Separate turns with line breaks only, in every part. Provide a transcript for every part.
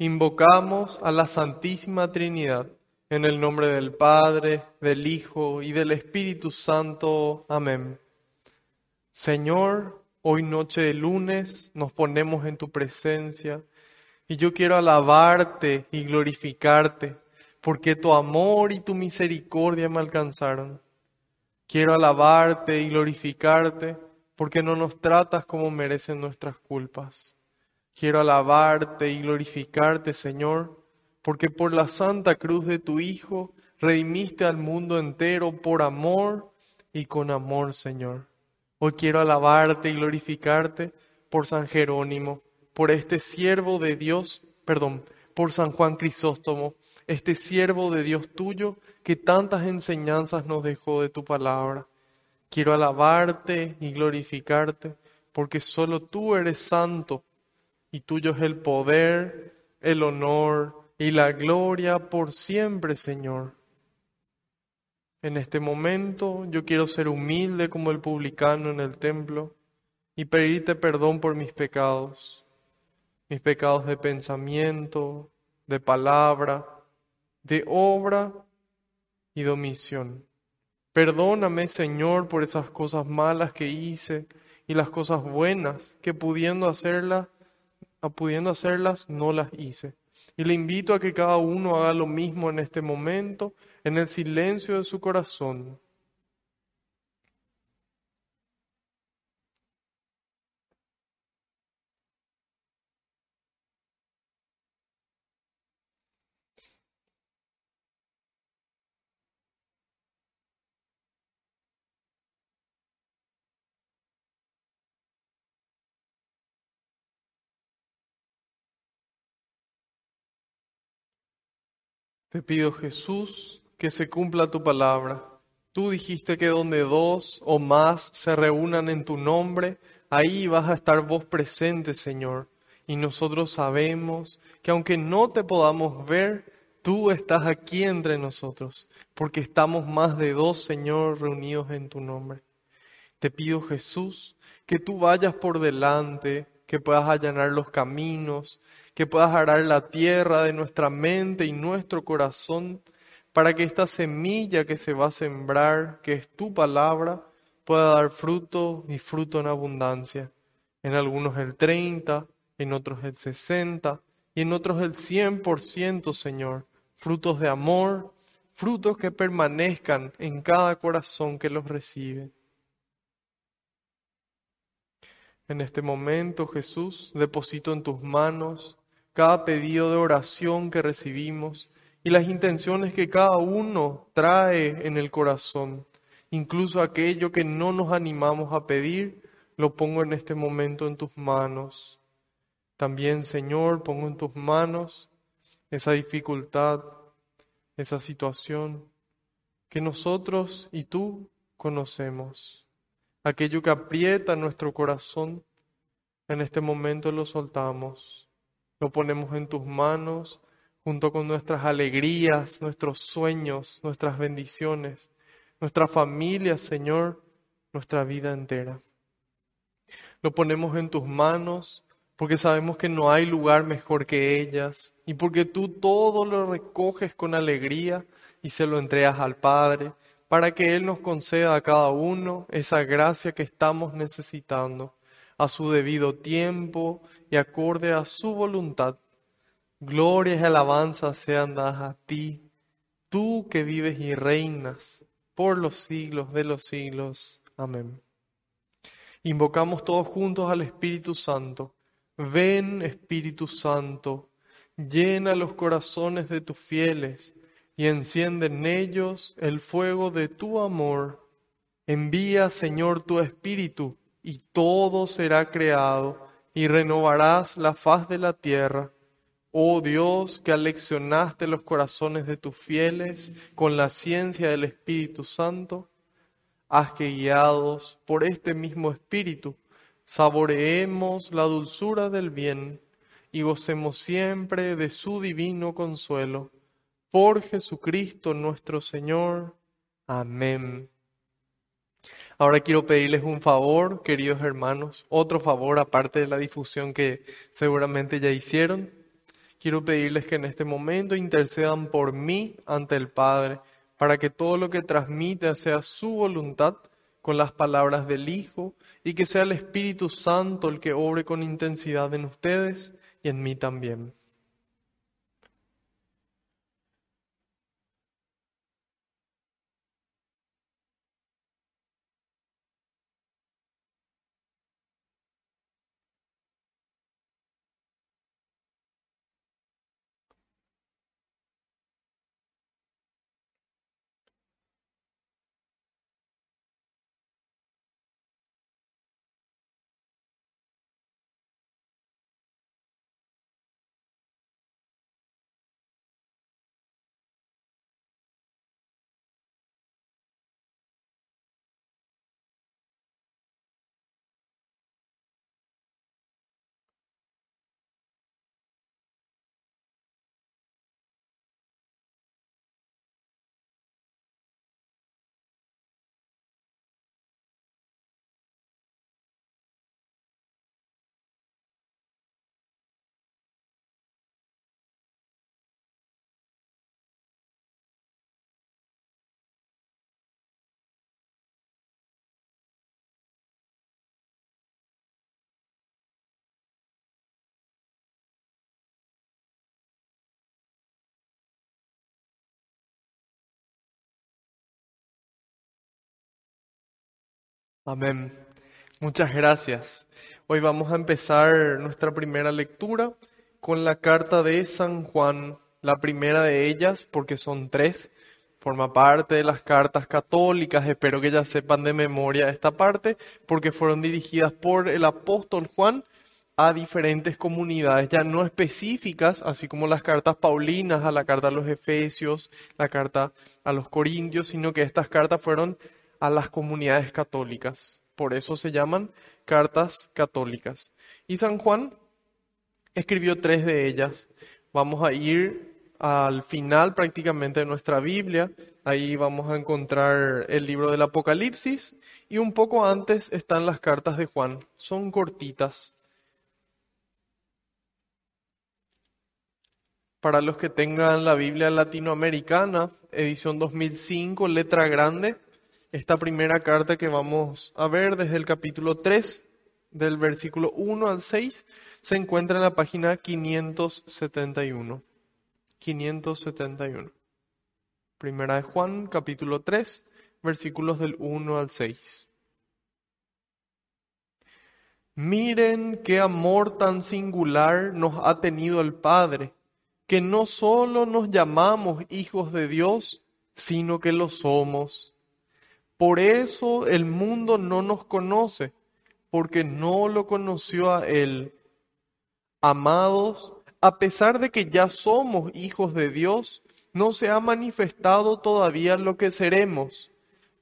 invocamos a la Santísima Trinidad, en el nombre del Padre, del Hijo y del Espíritu Santo. Amén. Señor, hoy noche de lunes nos ponemos en tu presencia y yo quiero alabarte y glorificarte porque tu amor y tu misericordia me alcanzaron. Quiero alabarte y glorificarte porque no nos tratas como merecen nuestras culpas. Quiero alabarte y glorificarte, Señor, porque por la santa cruz de tu Hijo redimiste al mundo entero por amor y con amor, Señor. Hoy quiero alabarte y glorificarte por San Jerónimo, por este siervo de Dios, perdón, por San Juan Crisóstomo, este siervo de Dios tuyo que tantas enseñanzas nos dejó de tu palabra. Quiero alabarte y glorificarte porque solo tú eres santo y tuyo es el poder, el honor y la gloria por siempre, Señor. En este momento yo quiero ser humilde como el publicano en el templo y pedirte perdón por mis pecados, mis pecados de pensamiento, de palabra, de obra y de omisión. Perdóname, Señor, por esas cosas malas que hice y las cosas buenas que pudiendo hacerlas, pudiendo hacerlas, no las hice. Y le invito a que cada uno haga lo mismo en este momento, en el silencio de su corazón. Te pido Jesús que se cumpla tu palabra. Tú dijiste que donde dos o más se reúnan en tu nombre, ahí vas a estar vos presente, Señor. Y nosotros sabemos que aunque no te podamos ver, tú estás aquí entre nosotros, porque estamos más de dos, Señor, reunidos en tu nombre. Te pido Jesús que tú vayas por delante, que puedas allanar los caminos, que puedas arar la tierra de nuestra mente y nuestro corazón para que esta semilla que se va a sembrar, que es tu palabra, pueda dar fruto y fruto en abundancia. En algunos el 30, en otros el 60 y en otros el 100%, Señor. Frutos de amor, frutos que permanezcan en cada corazón que los recibe. En este momento, Jesús, deposito en tus manos cada pedido de oración que recibimos y las intenciones que cada uno trae en el corazón. Incluso aquello que no nos animamos a pedir, lo pongo en este momento en tus manos. También, Señor, pongo en tus manos esa dificultad, esa situación que nosotros y tú conocemos. Aquello que aprieta nuestro corazón, en este momento lo soltamos lo ponemos en tus manos junto con nuestras alegrías, nuestros sueños, nuestras bendiciones, nuestra familia, Señor, nuestra vida entera. Lo ponemos en tus manos porque sabemos que no hay lugar mejor que ellas y porque tú todo lo recoges con alegría y se lo entregas al Padre para que Él nos conceda a cada uno esa gracia que estamos necesitando a su debido tiempo y acorde a su voluntad. Gloria y alabanza sean dadas a ti, tú que vives y reinas por los siglos de los siglos. Amén. Invocamos todos juntos al Espíritu Santo. Ven, Espíritu Santo, llena los corazones de tus fieles y enciende en ellos el fuego de tu amor. Envía, Señor, tu Espíritu y todo será creado, y renovarás la faz de la tierra. Oh Dios, que aleccionaste los corazones de tus fieles con la ciencia del Espíritu Santo, haz que guiados por este mismo Espíritu, saboreemos la dulzura del bien y gocemos siempre de su divino consuelo. Por Jesucristo nuestro Señor. Amén. Ahora quiero pedirles un favor, queridos hermanos, otro favor aparte de la difusión que seguramente ya hicieron. quiero pedirles que en este momento intercedan por mí ante el Padre, para que todo lo que transmita sea su voluntad con las palabras del Hijo y que sea el Espíritu Santo el que obre con intensidad en ustedes y en mí también. Amén. Muchas gracias. Hoy vamos a empezar nuestra primera lectura con la carta de San Juan, la primera de ellas, porque son tres, forma parte de las cartas católicas, espero que ya sepan de memoria esta parte, porque fueron dirigidas por el apóstol Juan a diferentes comunidades, ya no específicas, así como las cartas paulinas, a la carta a los Efesios, la carta a los Corintios, sino que estas cartas fueron a las comunidades católicas. Por eso se llaman cartas católicas. Y San Juan escribió tres de ellas. Vamos a ir al final prácticamente de nuestra Biblia. Ahí vamos a encontrar el libro del Apocalipsis y un poco antes están las cartas de Juan. Son cortitas. Para los que tengan la Biblia latinoamericana, edición 2005, letra grande, esta primera carta que vamos a ver desde el capítulo 3, del versículo 1 al 6, se encuentra en la página 571. 571. Primera de Juan, capítulo 3, versículos del 1 al 6. Miren qué amor tan singular nos ha tenido el Padre, que no solo nos llamamos hijos de Dios, sino que lo somos. Por eso el mundo no nos conoce, porque no lo conoció a Él. Amados, a pesar de que ya somos hijos de Dios, no se ha manifestado todavía lo que seremos,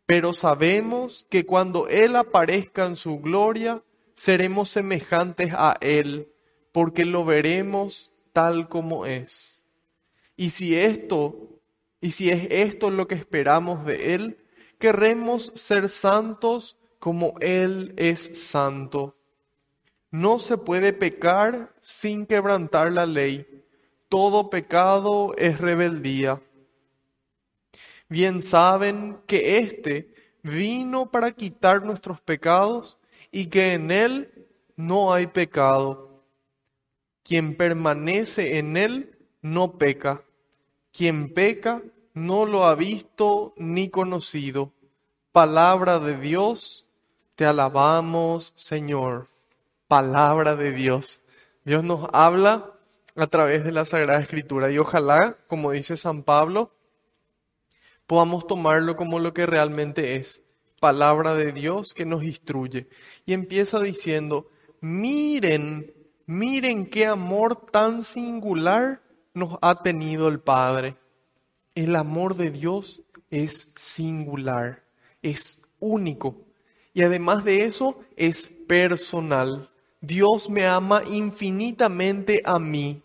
pero sabemos que cuando Él aparezca en su gloria, seremos semejantes a Él, porque lo veremos tal como es. Y si esto, y si es esto lo que esperamos de Él, queremos ser santos como Él es santo. No se puede pecar sin quebrantar la ley. Todo pecado es rebeldía. Bien saben que éste vino para quitar nuestros pecados y que en Él no hay pecado. Quien permanece en Él no peca. Quien peca no lo ha visto ni conocido. Palabra de Dios, te alabamos, Señor. Palabra de Dios. Dios nos habla a través de la Sagrada Escritura y ojalá, como dice San Pablo, podamos tomarlo como lo que realmente es, palabra de Dios que nos instruye. Y empieza diciendo, miren, miren qué amor tan singular nos ha tenido el Padre. El amor de Dios es singular, es único. Y además de eso, es personal. Dios me ama infinitamente a mí,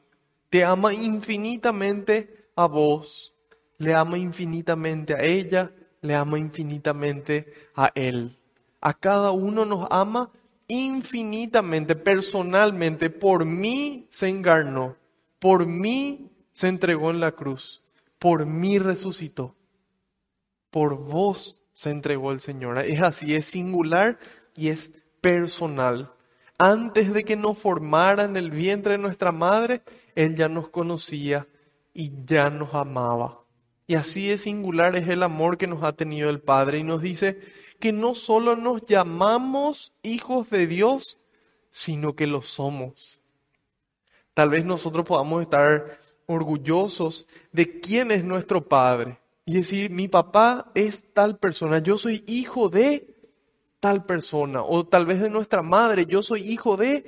te ama infinitamente a vos, le ama infinitamente a ella, le ama infinitamente a él. A cada uno nos ama infinitamente, personalmente, por mí se encarnó por mí se entregó en la cruz, por mí resucitó, por vos se entregó el Señor. Es así, es singular y es personal. Antes de que nos formara en el vientre de nuestra madre, Él ya nos conocía y ya nos amaba. Y así es singular es el amor que nos ha tenido el Padre y nos dice que no solo nos llamamos hijos de Dios, sino que lo somos. Tal vez nosotros podamos estar orgullosos de quién es nuestro Padre y decir, mi papá es tal persona, yo soy hijo de tal persona, o tal vez de nuestra madre, yo soy hijo de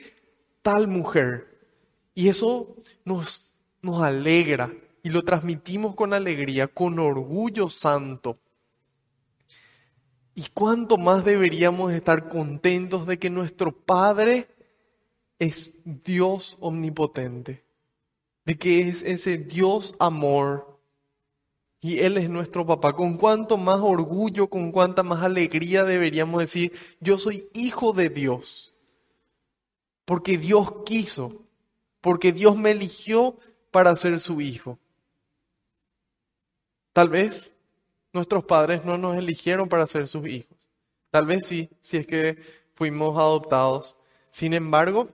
tal mujer. Y eso nos, nos alegra y lo transmitimos con alegría, con orgullo santo. ¿Y cuánto más deberíamos estar contentos de que nuestro Padre es Dios omnipotente? De que es ese Dios amor. Y Él es nuestro papá. Con cuánto más orgullo, con cuánta más alegría deberíamos decir, yo soy hijo de Dios. Porque Dios quiso, porque Dios me eligió para ser su hijo. Tal vez nuestros padres no nos eligieron para ser sus hijos. Tal vez sí, si es que fuimos adoptados. Sin embargo,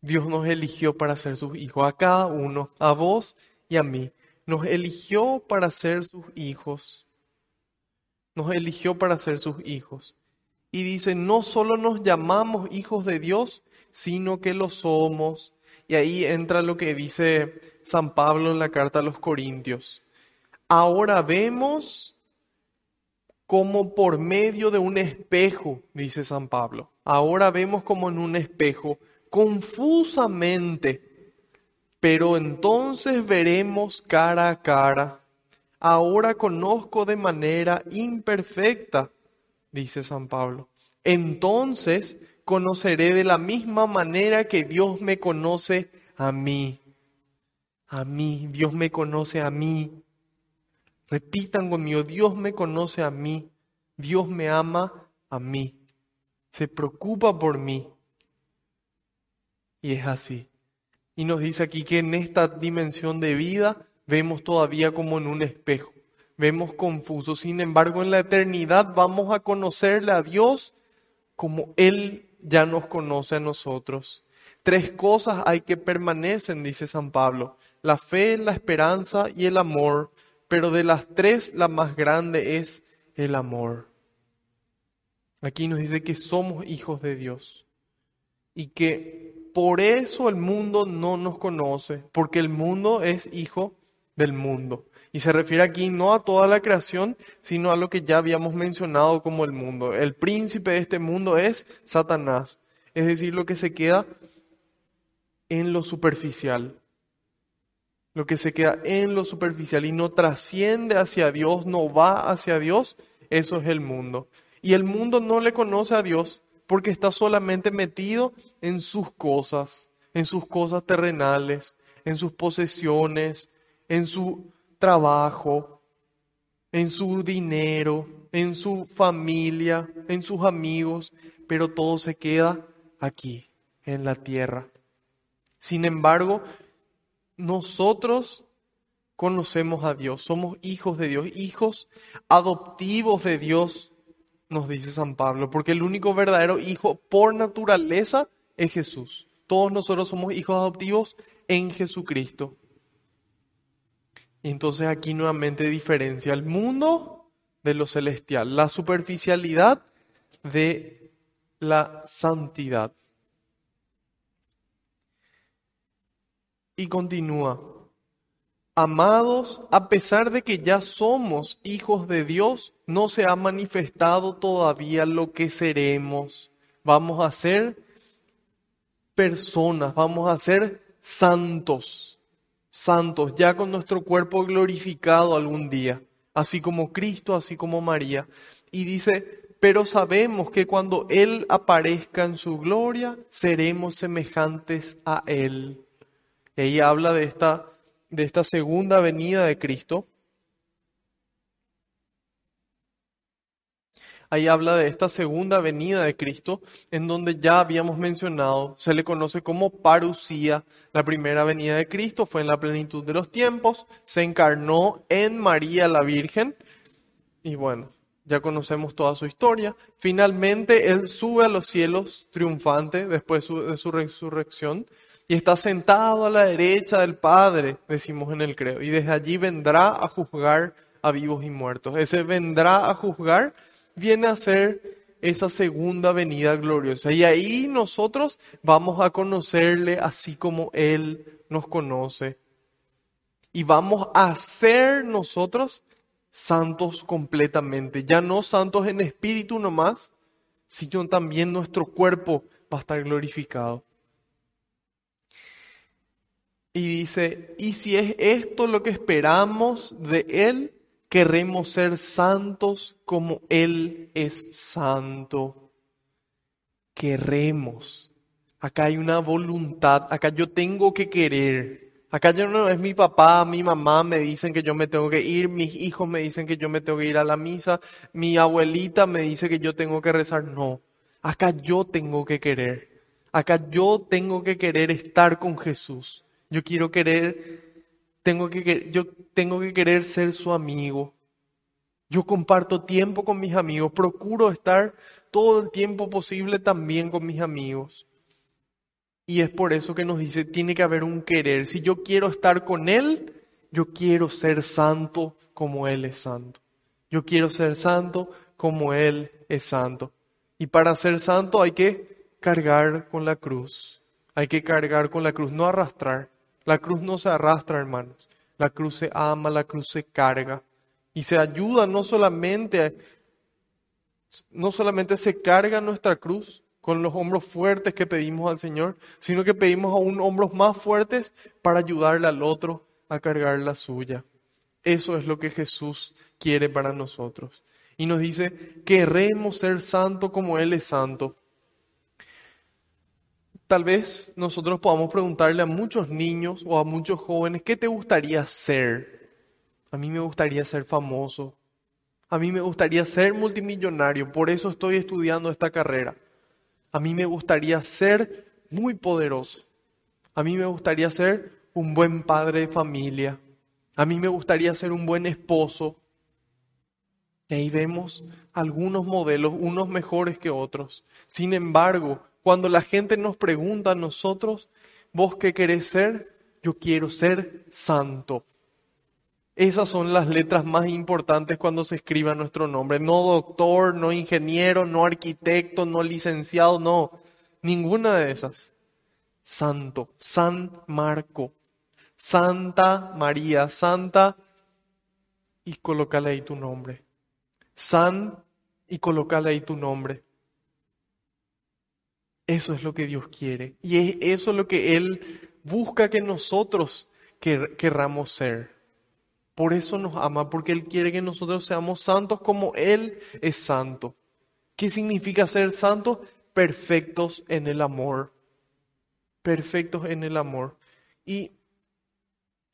Dios nos eligió para ser sus hijos, a cada uno, a vos y a mí. Nos eligió para ser sus hijos. Nos eligió para ser sus hijos. Y dice, no solo nos llamamos hijos de Dios, sino que lo somos. Y ahí entra lo que dice San Pablo en la carta a los Corintios. Ahora vemos como por medio de un espejo, dice San Pablo. Ahora vemos como en un espejo, confusamente, pero entonces veremos cara a cara. Ahora conozco de manera imperfecta, dice San Pablo. Entonces conoceré de la misma manera que Dios me conoce a mí. A mí, Dios me conoce a mí. Repitan conmigo, Dios me conoce a mí, Dios me ama a mí, se preocupa por mí. Y es así. Y nos dice aquí que en esta dimensión de vida vemos todavía como en un espejo, vemos confuso. Sin embargo, en la eternidad vamos a conocerle a Dios como Él ya nos conoce a nosotros. Tres cosas hay que permanecen, dice San Pablo, la fe, la esperanza y el amor pero de las tres la más grande es el amor. Aquí nos dice que somos hijos de Dios y que por eso el mundo no nos conoce, porque el mundo es hijo del mundo. Y se refiere aquí no a toda la creación, sino a lo que ya habíamos mencionado como el mundo. El príncipe de este mundo es Satanás, es decir, lo que se queda en lo superficial, lo que se queda en lo superficial y no trasciende hacia Dios, no va hacia Dios, eso es el mundo. Y el mundo no le conoce a Dios porque está solamente metido en sus cosas, en sus cosas terrenales, en sus posesiones, en su trabajo, en su dinero, en su familia, en sus amigos, pero todo se queda aquí, en la tierra. Sin embargo, nosotros conocemos a Dios, somos hijos de Dios, hijos adoptivos de Dios, nos dice San Pablo, porque el único verdadero hijo por naturaleza es Jesús. Todos nosotros somos hijos adoptivos en Jesucristo. Y entonces aquí nuevamente diferencia el mundo de lo celestial, la superficialidad de la santidad. Y continúa, amados, a pesar de que ya somos hijos de Dios, no se ha manifestado todavía lo que seremos. Vamos a ser personas, vamos a ser santos, santos, ya con nuestro cuerpo glorificado algún día, así como Cristo, así como María. Y dice, pero sabemos que cuando Él aparezca en su gloria, seremos semejantes a Él y habla de esta, de esta segunda venida de Cristo. Ahí habla de esta segunda venida de Cristo, en donde ya habíamos mencionado, se le conoce como parucía. La primera venida de Cristo fue en la plenitud de los tiempos, se encarnó en María la Virgen, y bueno, ya conocemos toda su historia. Finalmente, Él sube a los cielos triunfante después de su resurrección y está sentado a la derecha del Padre, decimos en el credo, y desde allí vendrá a juzgar a vivos y muertos. Ese vendrá a juzgar viene a ser esa segunda venida gloriosa. Y ahí nosotros vamos a conocerle así como Él nos conoce. Y vamos a ser nosotros santos completamente. Ya no santos en espíritu nomás, sino también nuestro cuerpo va a estar glorificado. Y dice, y si es esto lo que esperamos de Él, queremos ser santos como Él es santo. Queremos. Acá hay una voluntad, acá yo tengo que querer. Acá yo no es mi papá, mi mamá me dicen que yo me tengo que ir, mis hijos me dicen que yo me tengo que ir a la misa, mi abuelita me dice que yo tengo que rezar. No, acá yo tengo que querer. Acá yo tengo que querer estar con Jesús. Yo quiero querer tengo que, yo tengo que querer ser su amigo. Yo comparto tiempo con mis amigos, procuro estar todo el tiempo posible también con mis amigos. Y es por eso que nos dice, tiene que haber un querer. Si yo quiero estar con Él, yo quiero ser santo como Él es santo. Yo quiero ser santo como Él es santo. Y para ser santo hay que cargar con la cruz. Hay que cargar con la cruz, no arrastrar. La cruz no se arrastra, hermanos. La cruz se ama, la cruz se carga. Y se ayuda no solamente, no solamente se carga nuestra cruz con los hombros fuertes que pedimos al Señor, sino que pedimos aún hombros más fuertes para ayudarle al otro a cargar la suya. Eso es lo que Jesús quiere para nosotros. Y nos dice, queremos ser santo como Él es santo. Tal vez nosotros podamos preguntarle a muchos niños o a muchos jóvenes, ¿qué te gustaría ser? A mí me gustaría ser famoso. A mí me gustaría ser multimillonario. Por eso estoy estudiando esta carrera. A mí me gustaría ser muy poderoso. A mí me gustaría ser un buen padre de familia. A mí me gustaría ser un buen esposo. Y ahí vemos algunos modelos, unos mejores que otros. Sin embargo, cuando la gente nos pregunta a nosotros, ¿vos qué querés ser? Yo quiero ser santo. Esas son las letras más importantes cuando se escriba nuestro nombre. No doctor, no ingeniero, no arquitecto, no licenciado, no. Ninguna de esas. Santo, San Marco, Santa María, Santa, y colócale ahí tu nombre. San, y colócale ahí tu nombre. Eso es lo que Dios quiere. Y es eso lo que Él busca que nosotros querramos ser. Por eso nos ama, porque Él quiere que nosotros seamos santos como Él es santo. ¿Qué significa ser santos? Perfectos en el amor. Perfectos en el amor. Y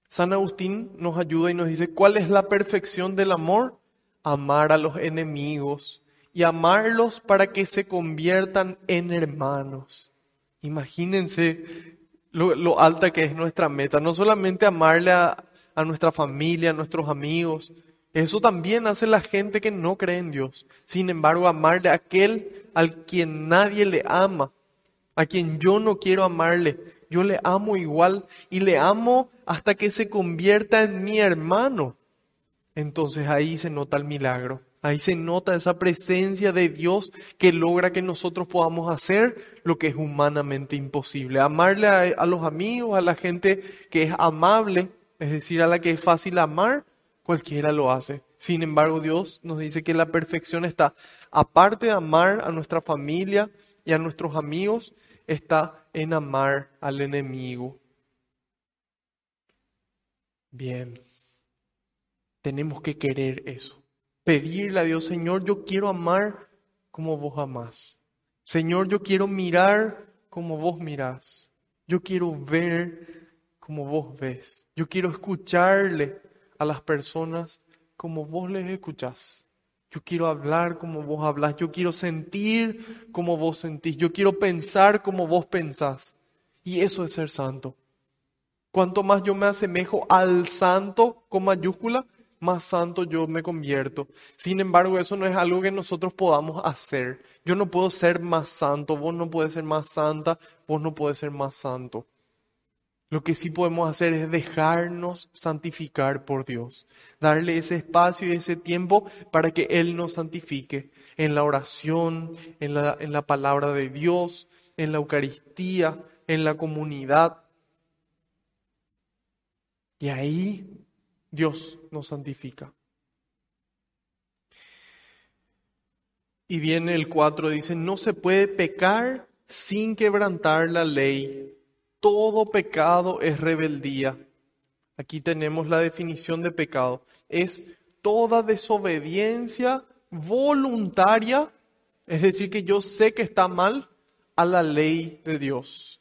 San Agustín nos ayuda y nos dice, ¿cuál es la perfección del amor? Amar a los enemigos, y amarlos para que se conviertan en hermanos. Imagínense lo, alta que es nuestra meta, no solamente amarle a, a nuestra familia, a nuestros amigos, eso también hace la gente que no cree en Dios. Sin embargo, amarle a aquel al quien nadie le ama, a quien yo no quiero amarle, yo le amo igual y le amo hasta que se convierta en mi hermano. Entonces ahí se nota el milagro. Ahí se nota esa presencia de Dios que logra que nosotros podamos hacer lo que es humanamente imposible. Amarle a, los amigos, a la gente que es amable, es decir, a la que es fácil amar, cualquiera lo hace. Sin embargo, Dios nos dice que la perfección está, aparte de amar a nuestra familia y a nuestros amigos, está en amar al enemigo. Bien, tenemos que querer eso pedirle a Dios, Señor, yo quiero amar como vos amás. Señor, yo quiero mirar como vos mirás. Yo quiero ver como vos ves. Yo quiero escucharle a las personas como vos les escuchás. Yo quiero hablar como vos hablas, yo quiero sentir como vos sentís, yo quiero pensar como vos pensás. Y eso es ser santo. Cuanto más yo me asemejo al santo con mayúscula, más santo yo me convierto. Sin embargo, eso no es algo que nosotros podamos hacer. Yo no puedo ser más santo, vos no puedes ser más santa, vos no puedes ser más santo. Lo que sí podemos hacer es dejarnos santificar por Dios, darle ese espacio y ese tiempo para que Él nos santifique en la oración, en la, en la palabra de Dios, en la Eucaristía, en la comunidad. Y ahí Dios nos santifica. Y viene el 4, dice, no se puede pecar sin quebrantar la ley. Todo pecado es rebeldía. Aquí tenemos la definición de pecado. Es toda desobediencia voluntaria, es decir, que yo sé que está mal a la ley de Dios.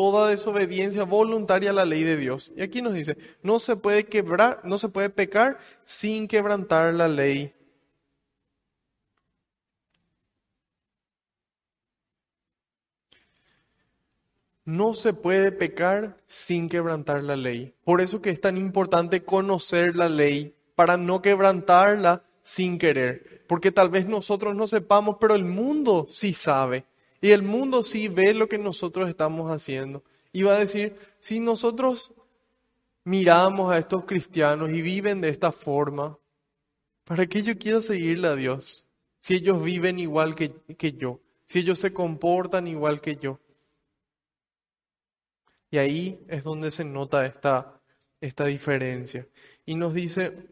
Toda desobediencia voluntaria a la ley de Dios. Y aquí nos dice, no se puede quebrar, no se puede pecar sin quebrantar la ley No se puede pecar sin quebrantar la ley. Por eso que es tan importante conocer la ley para no quebrantarla sin querer. Porque tal vez nosotros no sepamos, pero el mundo sí sabe. Y el mundo sí ve lo que nosotros estamos haciendo. Y va a decir, si nosotros miramos a estos cristianos y viven de esta forma, ¿para qué yo quiero seguirle a Dios? Si ellos viven igual que, que yo, si ellos se comportan igual que yo. Y ahí es donde se nota esta, esta diferencia. Y nos dice,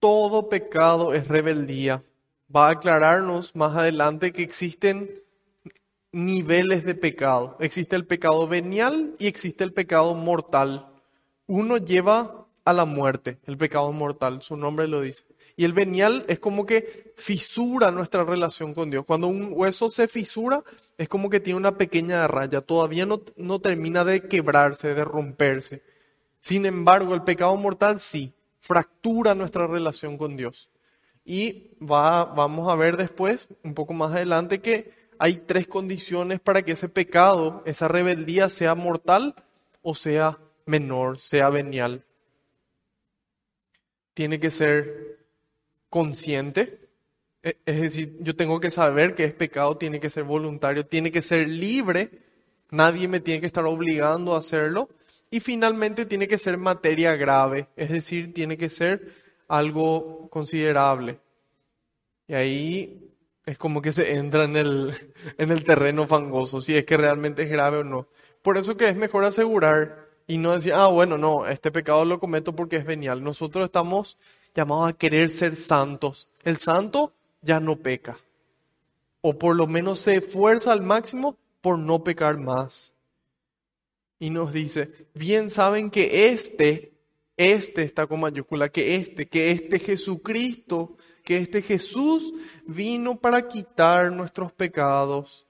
todo pecado es rebeldía. Va a aclararnos más adelante que existen niveles de pecado. Existe el pecado venial y existe el pecado mortal. Uno lleva a la muerte, el pecado mortal, su nombre lo dice. Y el venial es como que fisura nuestra relación con Dios. Cuando un hueso se fisura, es como que tiene una pequeña raya, todavía no, no termina de quebrarse, de romperse. Sin embargo, el pecado mortal sí, fractura nuestra relación con Dios. Y va, vamos a ver después, un poco más adelante, que hay tres condiciones para que ese pecado, esa rebeldía sea mortal o sea menor, sea venial. Tiene que ser consciente. E, es decir, yo tengo que saber que es pecado, tiene que ser voluntario, tiene que ser libre, nadie me tiene que estar obligando a hacerlo. Y finalmente tiene que ser materia grave, es decir, tiene que ser algo considerable. Y ahí es como que se entra en el, en el terreno fangoso, si es que realmente es grave o no. Por eso que es mejor asegurar y no decir, ah, bueno, no, este pecado lo cometo porque es venial. Nosotros estamos llamados a querer ser santos. El santo ya no peca. O por lo menos se esfuerza al máximo por no pecar más. Y nos dice, bien saben que este, este está con mayúscula, que este, que este Jesucristo, que este Jesús vino para quitar nuestros pecados,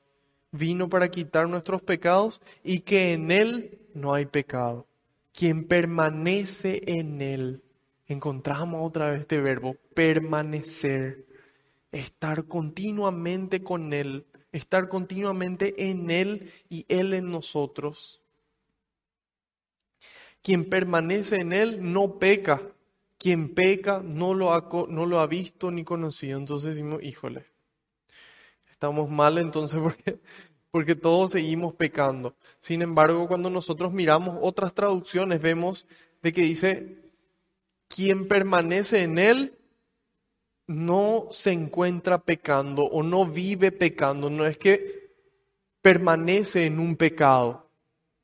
vino para quitar nuestros pecados y que en Él no hay pecado. Quien permanece en Él encontramos otra vez este verbo, permanecer, estar continuamente con Él, estar continuamente en Él y Él en nosotros. Quien permanece en Él no peca, quien peca no lo ha, no lo ha visto ni conocido. Entonces decimos, híjole, estamos mal entonces porque, porque todos seguimos pecando. Sin embargo, cuando nosotros miramos otras traducciones, vemos de que dice, quien permanece en Él no se encuentra pecando o no vive pecando. No es que permanece en un pecado,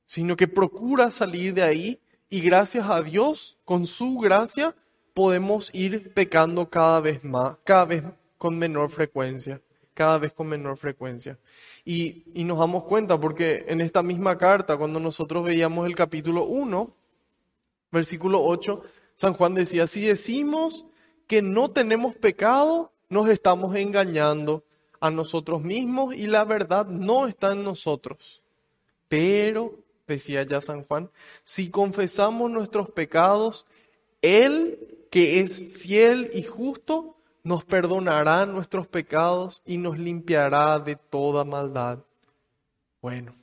sino que procura salir de ahí y gracias a Dios, con su gracia, podemos ir pecando cada vez más, cada vez con menor frecuencia, cada vez con menor frecuencia. Y, y nos damos cuenta porque en esta misma carta, cuando nosotros veíamos el capítulo 1, versículo 8, San Juan decía, si decimos que no tenemos pecado, nos estamos engañando a nosotros mismos y la verdad no está en nosotros. Pero, decía ya San Juan, si confesamos nuestros pecados, Él que es fiel y justo, nos perdonará nuestros pecados y nos limpiará de toda maldad. Bueno,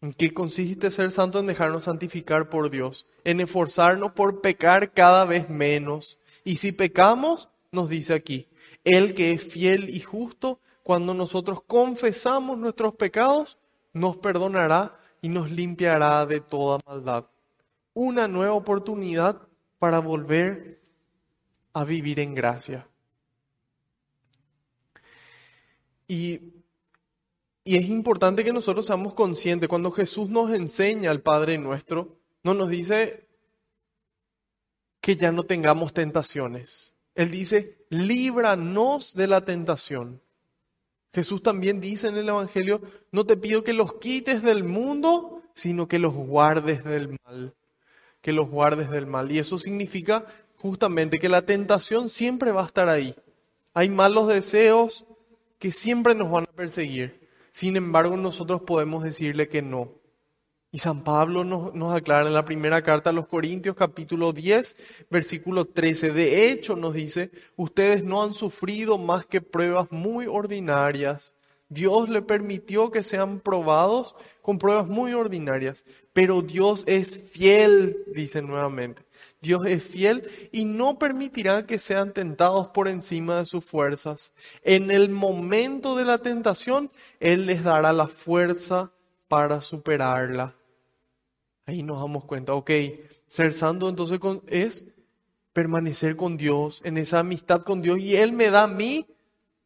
¿en qué consiste ser santo? En dejarnos santificar por Dios, en esforzarnos por pecar cada vez menos. Y si pecamos, nos dice aquí, Él que es fiel y justo, cuando nosotros confesamos nuestros pecados, nos perdonará y nos limpiará de toda maldad. Una nueva oportunidad para volver a vivir en gracia. Y, y, es importante que nosotros seamos conscientes, cuando Jesús nos enseña al Padre nuestro, no nos dice que ya no tengamos tentaciones. Él dice, líbranos de la tentación. Jesús también dice en el Evangelio, no te pido que los quites del mundo, sino que los guardes del mal. Que los guardes del mal. Y eso significa justamente que la tentación siempre va a estar ahí. Hay malos deseos que siempre nos van a perseguir. Sin embargo, nosotros podemos decirle que no. Y San Pablo nos, aclara en la primera carta a los Corintios capítulo 10, versículo 13. De hecho, nos dice, ustedes no han sufrido más que pruebas muy ordinarias. Dios le permitió que sean probados con pruebas muy ordinarias. Pero Dios es fiel, dice nuevamente. Dios es fiel y no permitirá que sean tentados por encima de sus fuerzas. En el momento de la tentación, Él les dará la fuerza para superarla. Ahí nos damos cuenta, ok, ser santo entonces es permanecer con Dios, en esa amistad con Dios, y Él me da a mí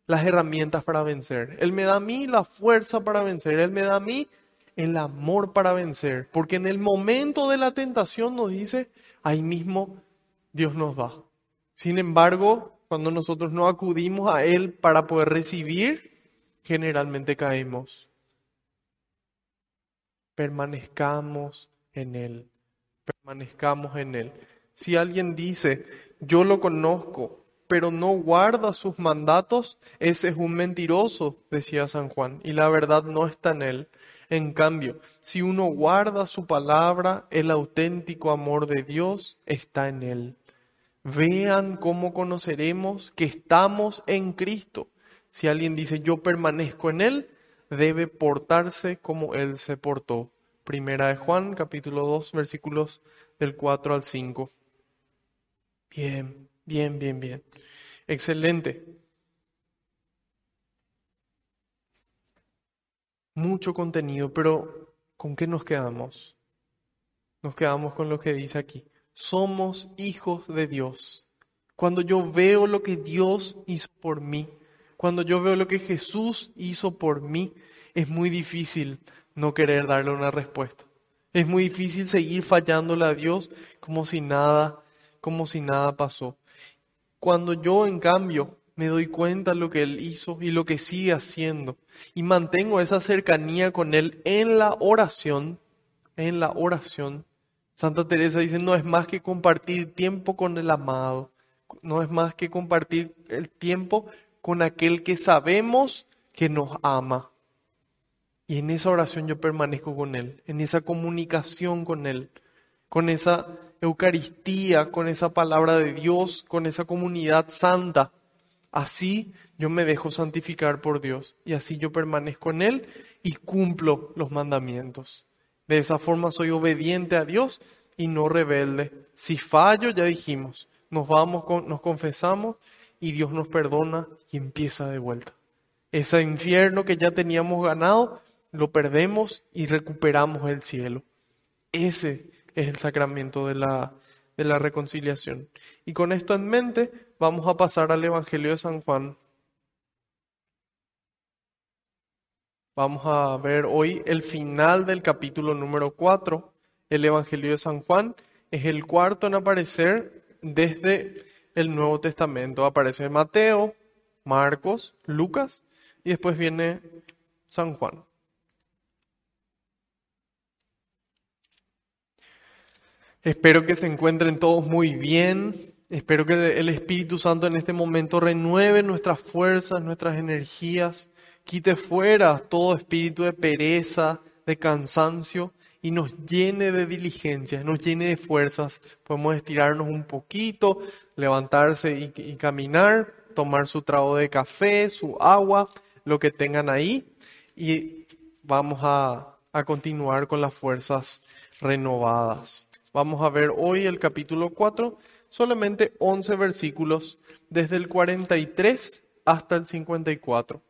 las herramientas para vencer. Él me da a mí la fuerza para vencer. Él me da a mí el amor para vencer. Porque en el momento de la tentación nos dice, ahí mismo Dios nos va. Sin embargo, cuando nosotros no acudimos a Él para poder recibir, generalmente caemos. Permanezcamos en Él. Permanezcamos en Él. Si alguien dice, yo lo conozco, pero no guarda sus mandatos, ese es un mentiroso, decía San Juan, y la verdad no está en Él. En cambio, si uno guarda su palabra, el auténtico amor de Dios está en Él. Vean cómo conoceremos que estamos en Cristo. Si alguien dice yo permanezco en Él, debe portarse como Él se portó. Primera de Juan, capítulo 2, versículos del 4 al 5. Bien, bien, bien, bien. Excelente. Mucho contenido, pero ¿con qué nos quedamos? Nos quedamos con lo que dice aquí. Somos hijos de Dios. Cuando yo veo lo que Dios hizo por mí, cuando yo veo lo que Jesús hizo por mí, es muy difícil no querer darle una respuesta. Es muy difícil seguir fallándole a Dios como si nada, como si nada pasó. Cuando yo, en cambio, me doy cuenta de lo que Él hizo y lo que sigue haciendo, y mantengo esa cercanía con Él en la oración, en la oración, Santa Teresa dice, no es más que compartir tiempo con el amado, no es más que compartir el tiempo con aquel que sabemos que nos ama. Y en esa oración yo permanezco con Él, en esa comunicación con Él, con esa Eucaristía, con esa palabra de Dios, con esa comunidad santa. Así yo me dejo santificar por Dios y así yo permanezco en Él y cumplo los mandamientos. De esa forma soy obediente a Dios y no rebelde. Si fallo, ya dijimos, nos vamos, nos confesamos y Dios nos perdona y empieza de vuelta. Ese infierno que ya teníamos ganado, lo perdemos y recuperamos el cielo. Ese es el sacramento de la, de la reconciliación. Y con esto en mente, vamos a pasar al Evangelio de San Juan. Vamos a ver hoy el final del capítulo número 4. El Evangelio de San Juan es el cuarto en aparecer desde el Nuevo Testamento. Aparece Mateo, Marcos, Lucas y después viene San Juan. Espero que se encuentren todos muy bien. Espero que el Espíritu Santo en este momento renueve nuestras fuerzas, nuestras energías, quite fuera todo espíritu de pereza, de cansancio y nos llene de diligencia, nos llene de fuerzas. Podemos estirarnos un poquito, levantarse y, caminar, tomar su trago de café, su agua, lo que tengan ahí y vamos a, a continuar con las fuerzas renovadas. Vamos a ver hoy el capítulo 4, solamente 11 versículos, desde el 43 hasta el 54.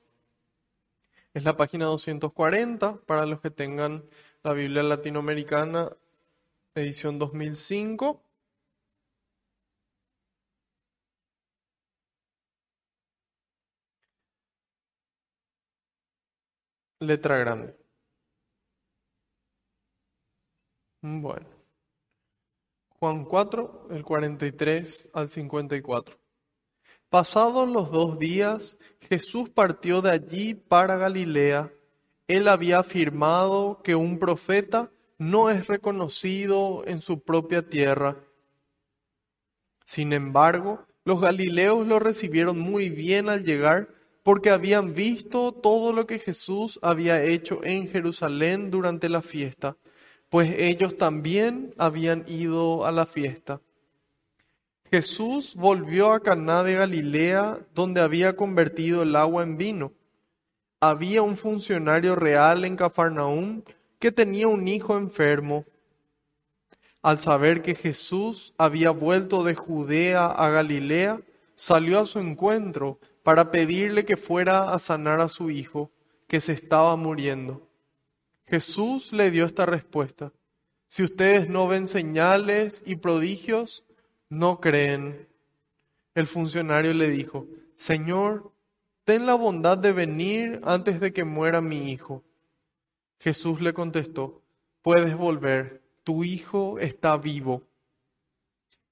Es la página 240 para los que tengan la Biblia latinoamericana, edición 2005. Letra grande. Bueno. Juan 4, el 43 al 54. Pasados los dos días, Jesús partió de allí para Galilea él había afirmado que un profeta no es reconocido en su propia tierra. Sin embargo, los galileos lo recibieron muy bien al llegar porque habían visto todo lo que Jesús había hecho en Jerusalén durante la fiesta, pues ellos también habían ido a la fiesta. Jesús volvió a Caná de Galilea, donde había convertido el agua en vino había un funcionario real en Cafarnaúm que tenía un hijo enfermo. Al saber que Jesús había vuelto de Judea a Galilea, salió a su encuentro para pedirle que fuera a sanar a su hijo, que se estaba muriendo. Jesús le dio esta respuesta. Si ustedes no ven señales y prodigios, no creen. El funcionario le dijo, Señor, ten la bondad de venir antes de que muera mi hijo. Jesús le contestó, puedes volver, tu hijo está vivo.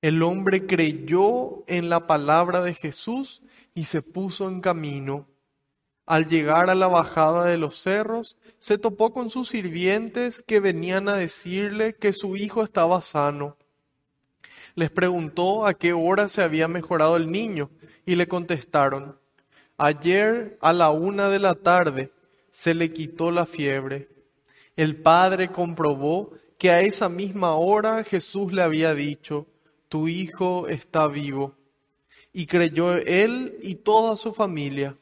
El hombre creyó en la palabra de Jesús y se puso en camino. Al llegar a la bajada de los cerros, se topó con sus sirvientes que venían a decirle que su hijo estaba sano. Les preguntó a qué hora se había mejorado el niño y le contestaron, Ayer a la una de la tarde se le quitó la fiebre. El padre comprobó que a esa misma hora Jesús le había dicho, tu hijo está vivo. Y creyó él y toda su familia.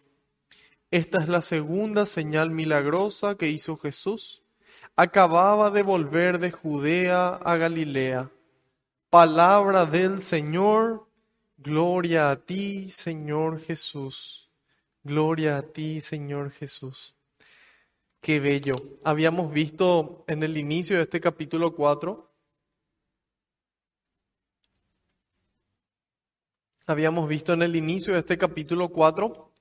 Esta es la segunda señal milagrosa que hizo Jesús. Acababa de volver de Judea a Galilea. Palabra del Señor, gloria a ti, Señor Jesús. Gloria a ti, Señor Jesús. Qué bello. Habíamos visto en el inicio de este capítulo 4, habíamos visto en el inicio de este capítulo 4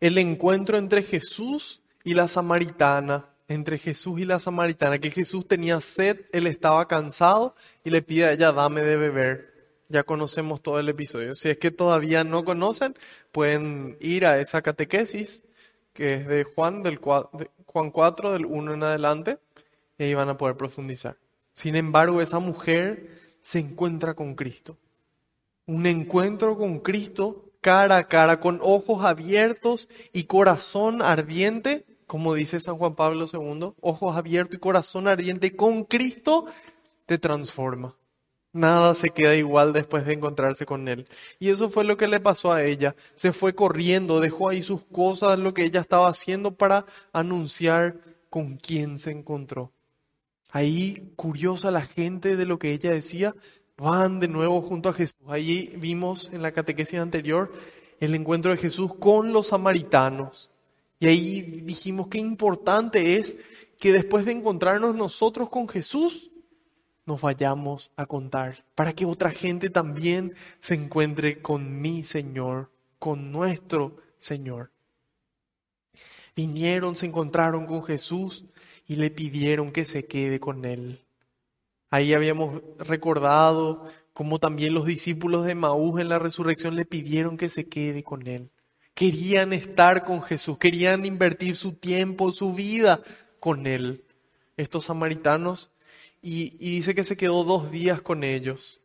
el encuentro entre Jesús y la samaritana, entre Jesús y la samaritana, que Jesús tenía sed, él estaba cansado y le pide a ella, dame de beber. Ya conocemos todo el episodio. Si es que todavía no conocen, pueden ir a esa catequesis que es de Juan, del Juan 4, del 1 en adelante, y ahí van a poder profundizar. Sin embargo, esa mujer se encuentra con Cristo. Un encuentro con Cristo cara a cara, con ojos abiertos y corazón ardiente, como dice San Juan Pablo II, ojos abiertos y corazón ardiente con Cristo te transforma. Nada se queda igual después de encontrarse con él. Y eso fue lo que le pasó a ella. Se fue corriendo, dejó ahí sus cosas, lo que ella estaba haciendo para anunciar con quién se encontró. Ahí, curiosa la gente de lo que ella decía, van de nuevo junto a Jesús. Ahí vimos en la catequesis anterior el encuentro de Jesús con los samaritanos. Y ahí dijimos qué importante es que después de encontrarnos nosotros con Jesús, nos vayamos a contar, para que otra gente también se encuentre con mi Señor, con nuestro Señor. Vinieron, se encontraron con Jesús y le pidieron que se quede con él. Ahí habíamos recordado cómo también los discípulos de Maús en la resurrección le pidieron que se quede con él. Querían estar con Jesús, querían invertir su tiempo, su vida con él. Estos samaritanos y, dice que se quedó dos días con ellos.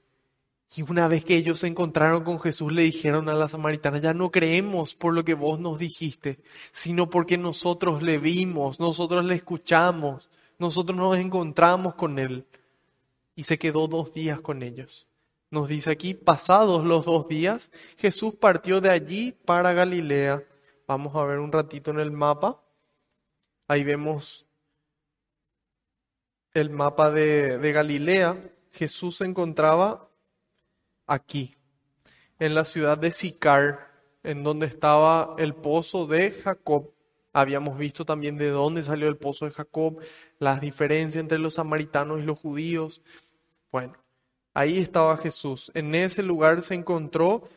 Y una vez que ellos se encontraron con Jesús, le dijeron a la samaritana, ya no creemos por lo que vos nos dijiste, sino porque nosotros le vimos, nosotros le escuchamos nosotros nos encontramos con él y se quedó dos días con ellos. Nos dice aquí, pasados los dos días, Jesús partió de allí para Galilea. Vamos a ver un ratito en el mapa. Ahí vemos el mapa de, de Galilea. Jesús se encontraba aquí, en la ciudad de Sicar, en donde estaba el pozo de Jacob. Habíamos visto también de dónde salió el pozo de Jacob, las diferencias entre los samaritanos y los judíos. Bueno, ahí estaba Jesús. En ese lugar se encontró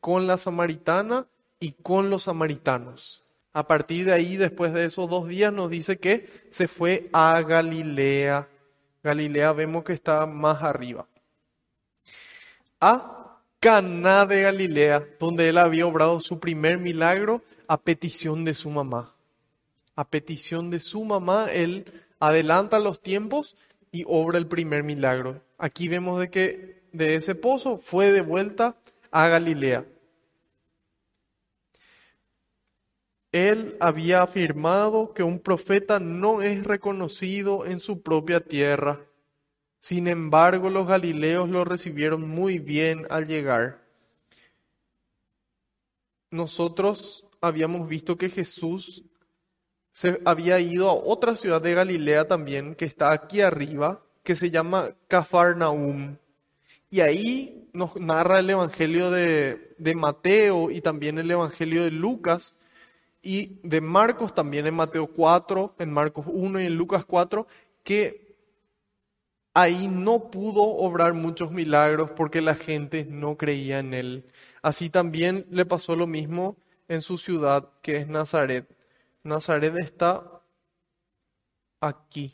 con la samaritana y con los samaritanos. A partir de ahí, después de esos dos días, nos dice que se fue a Galilea. Galilea vemos que está más arriba. A Caná de Galilea, donde él había obrado su primer milagro a petición de su mamá. A petición de su mamá, él adelanta los tiempos y obra el primer milagro. Aquí vemos de que de ese pozo fue de vuelta a Galilea. Él había afirmado que un profeta no es reconocido en su propia tierra. Sin embargo, los galileos lo recibieron muy bien al llegar. Nosotros habíamos visto que Jesús se había ido a otra ciudad de Galilea también, que está aquí arriba, que se llama Cafarnaum. Y ahí nos narra el Evangelio de, de Mateo y también el Evangelio de Lucas y de Marcos también en Mateo 4, en Marcos 1 y en Lucas 4, que ahí no pudo obrar muchos milagros porque la gente no creía en él. Así también le pasó lo mismo en su ciudad, que es Nazaret. Nazaret está aquí.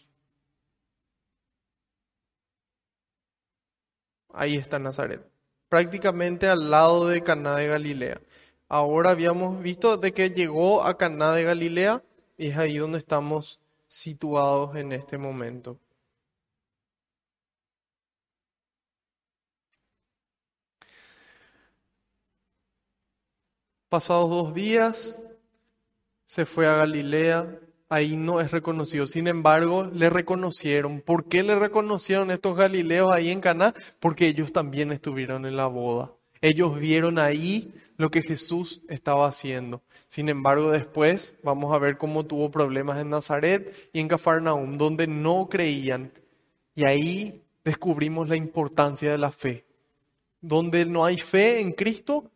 Ahí está Nazaret, prácticamente al lado de Caná de Galilea. Ahora habíamos visto de que llegó a Caná de Galilea y es ahí donde estamos situados en este momento. Pasados dos días, se fue a Galilea, ahí no es reconocido. Sin embargo, le reconocieron. ¿Por qué le reconocieron estos galileos ahí en Caná? Porque ellos también estuvieron en la boda. Ellos vieron ahí lo que Jesús estaba haciendo. Sin embargo, después vamos a ver cómo tuvo problemas en Nazaret y en Cafarnaum, donde no creían. Y ahí descubrimos la importancia de la fe. Donde no hay fe en Cristo,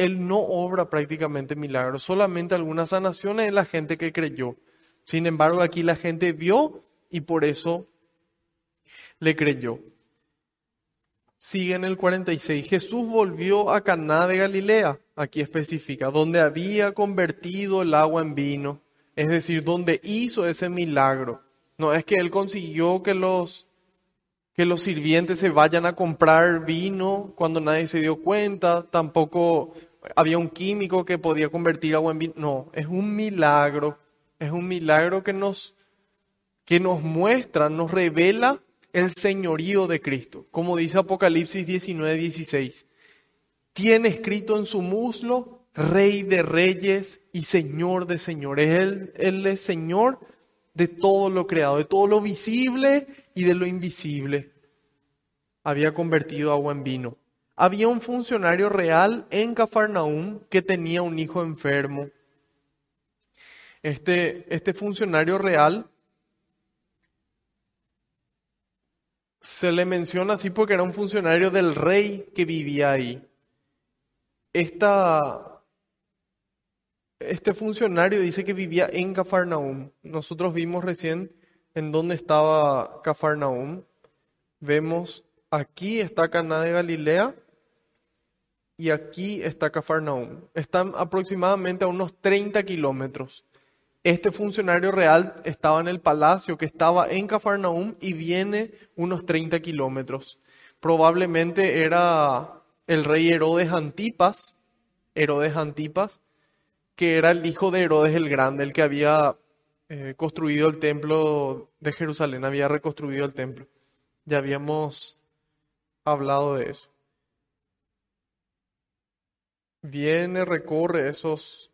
él no obra prácticamente milagros, solamente algunas sanaciones en la gente que creyó. Sin embargo, aquí la gente vio y por eso le creyó. Sigue en el 46. Jesús volvió a Caná de Galilea, aquí especifica, donde había convertido el agua en vino, es decir, donde hizo ese milagro. No es que él consiguió que los que los sirvientes se vayan a comprar vino cuando nadie se dio cuenta, tampoco había un químico que podía convertir agua en vino. No, es un milagro. Es un milagro que nos, que nos muestra, nos revela el señorío de Cristo. Como dice Apocalipsis 19, 16. Tiene escrito en su muslo Rey de reyes y Señor de señores. Él, él es Señor de todo lo creado, de todo lo visible y de lo invisible. Había convertido agua en vino había un funcionario real en Cafarnaúm que tenía un hijo enfermo. Este, este funcionario real se le menciona así porque era un funcionario del rey que vivía ahí. Esta, este funcionario dice que vivía en Cafarnaúm. Nosotros vimos recién en dónde estaba Cafarnaúm. Vemos aquí está Caná de Galilea y aquí está Cafarnaúm. Están aproximadamente a unos 30 kilómetros. Este funcionario real estaba en el palacio que estaba en Cafarnaúm y viene unos 30 kilómetros. Probablemente era el rey Herodes Antipas, Herodes Antipas, que era el hijo de Herodes el Grande, el que había eh, construido el templo de Jerusalén, había reconstruido el templo. Ya habíamos hablado de eso viene, recorre esos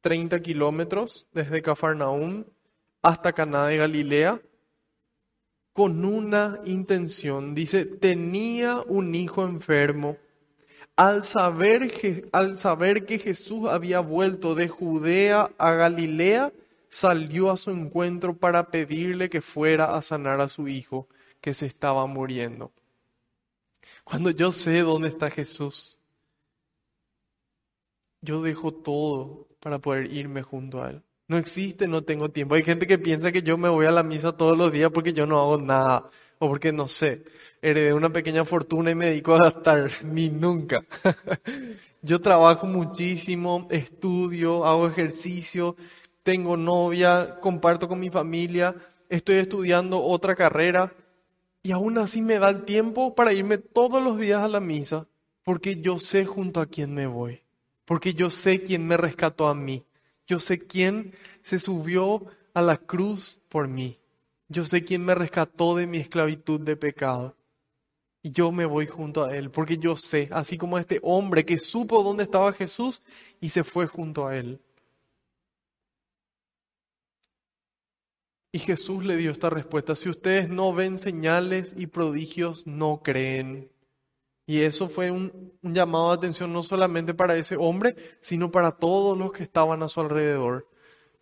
30 kilómetros desde Cafarnaúm hasta Caná de Galilea con una intención. Dice, tenía un hijo enfermo. Al saber, al saber que Jesús había vuelto de Judea a Galilea, salió a su encuentro para pedirle que fuera a sanar a su hijo que se estaba muriendo. Cuando yo sé dónde está Jesús, yo dejo todo para poder irme junto a Él. No existe, no tengo tiempo. Hay gente que piensa que yo me voy a la misa todos los días porque yo no hago nada o porque no sé, heredé una pequeña fortuna y me dedico a gastar, ni nunca. yo trabajo muchísimo, estudio, hago ejercicio, tengo novia, comparto con mi familia, estoy estudiando otra carrera y aún así me da el tiempo para irme todos los días a la misa porque yo sé junto a quién me voy, porque yo sé quién me rescató a mí. Yo sé quién se subió a la cruz por mí. Yo sé quién me rescató de mi esclavitud de pecado. Y yo me voy junto a Él, porque yo sé, así como este hombre que supo dónde estaba Jesús y se fue junto a Él. Y Jesús le dio esta respuesta, si ustedes no ven señales y prodigios, no creen. Y eso fue un, llamado de atención no solamente para ese hombre, sino para todos los que estaban a su alrededor.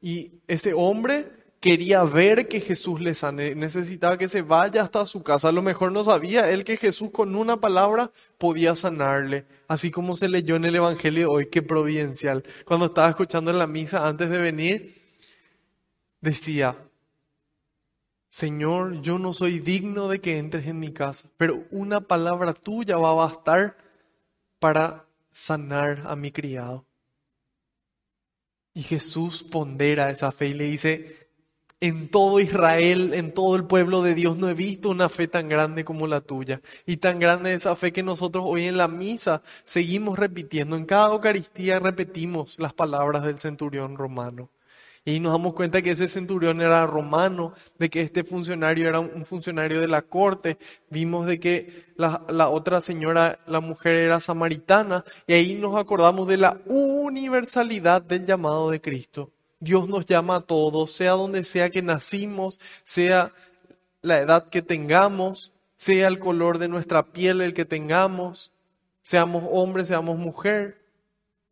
Y ese hombre quería ver que Jesús le sane, necesitaba que se vaya hasta su casa. A lo mejor no sabía él que Jesús con una palabra podía sanarle, así como se leyó en el Evangelio hoy, qué providencial. Cuando estaba escuchando en la misa antes de venir, decía, Señor, yo no soy digno de que entres en mi casa, pero una palabra tuya va a bastar para sanar a mi criado. Y Jesús pondera esa fe y le dice, en todo Israel, en todo el pueblo de Dios, no he visto una fe tan grande como la tuya. Y tan grande esa fe que nosotros hoy en la misa seguimos repitiendo. En cada Eucaristía repetimos las palabras del centurión romano. Y nos damos cuenta que ese centurión era romano, de que este funcionario era un funcionario de la corte. Vimos de que la, la, otra señora, la mujer era samaritana. Y ahí nos acordamos de la universalidad del llamado de Cristo. Dios nos llama a todos, sea donde sea que nacimos, sea la edad que tengamos, sea el color de nuestra piel el que tengamos, seamos hombres, seamos mujer.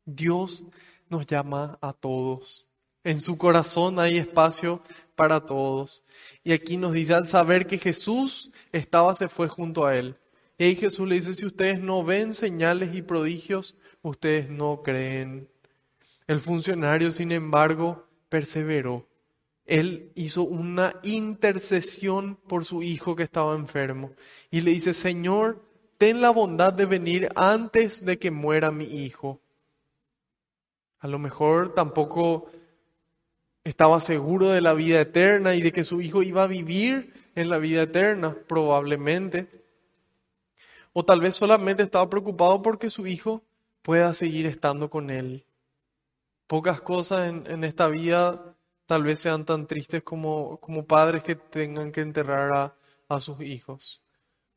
Dios nos llama a todos. En su corazón hay espacio para todos. Y aquí nos dice, al saber que Jesús estaba, se fue junto a él. Y Jesús le dice, si ustedes no ven señales y prodigios, ustedes no creen. El funcionario, sin embargo, perseveró. Él hizo una intercesión por su hijo que estaba enfermo. Y le dice, Señor, ten la bondad de venir antes de que muera mi hijo. A lo mejor tampoco estaba seguro de la vida eterna y de que su hijo iba a vivir en la vida eterna, probablemente. O tal vez solamente estaba preocupado porque su hijo pueda seguir estando con él. Pocas cosas en, esta vida tal vez sean tan tristes como, como padres que tengan que enterrar a, a sus hijos.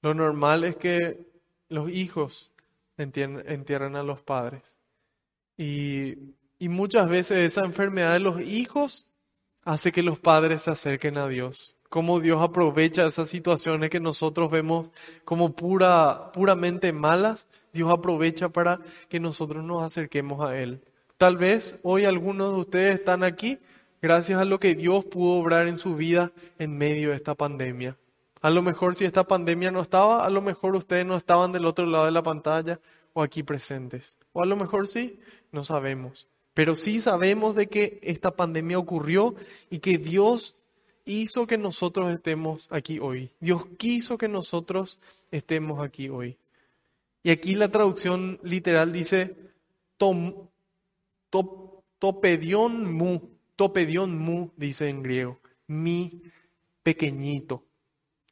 Lo normal es que los hijos entierren a los padres. Y y muchas veces esa enfermedad de los hijos hace que los padres se acerquen a Dios. Cómo Dios aprovecha esas situaciones que nosotros vemos como pura, puramente malas, Dios aprovecha para que nosotros nos acerquemos a Él. Tal vez hoy algunos de ustedes están aquí gracias a lo que Dios pudo obrar en su vida en medio de esta pandemia. A lo mejor si esta pandemia no estaba, a lo mejor ustedes no estaban del otro lado de la pantalla o aquí presentes. O a lo mejor sí, no sabemos. Pero sí sabemos de que esta pandemia ocurrió y que Dios hizo que nosotros estemos aquí hoy. Dios quiso que nosotros estemos aquí hoy. Y aquí la traducción literal dice tom, topedion mu, topedion mu, dice en griego, mi pequeñito,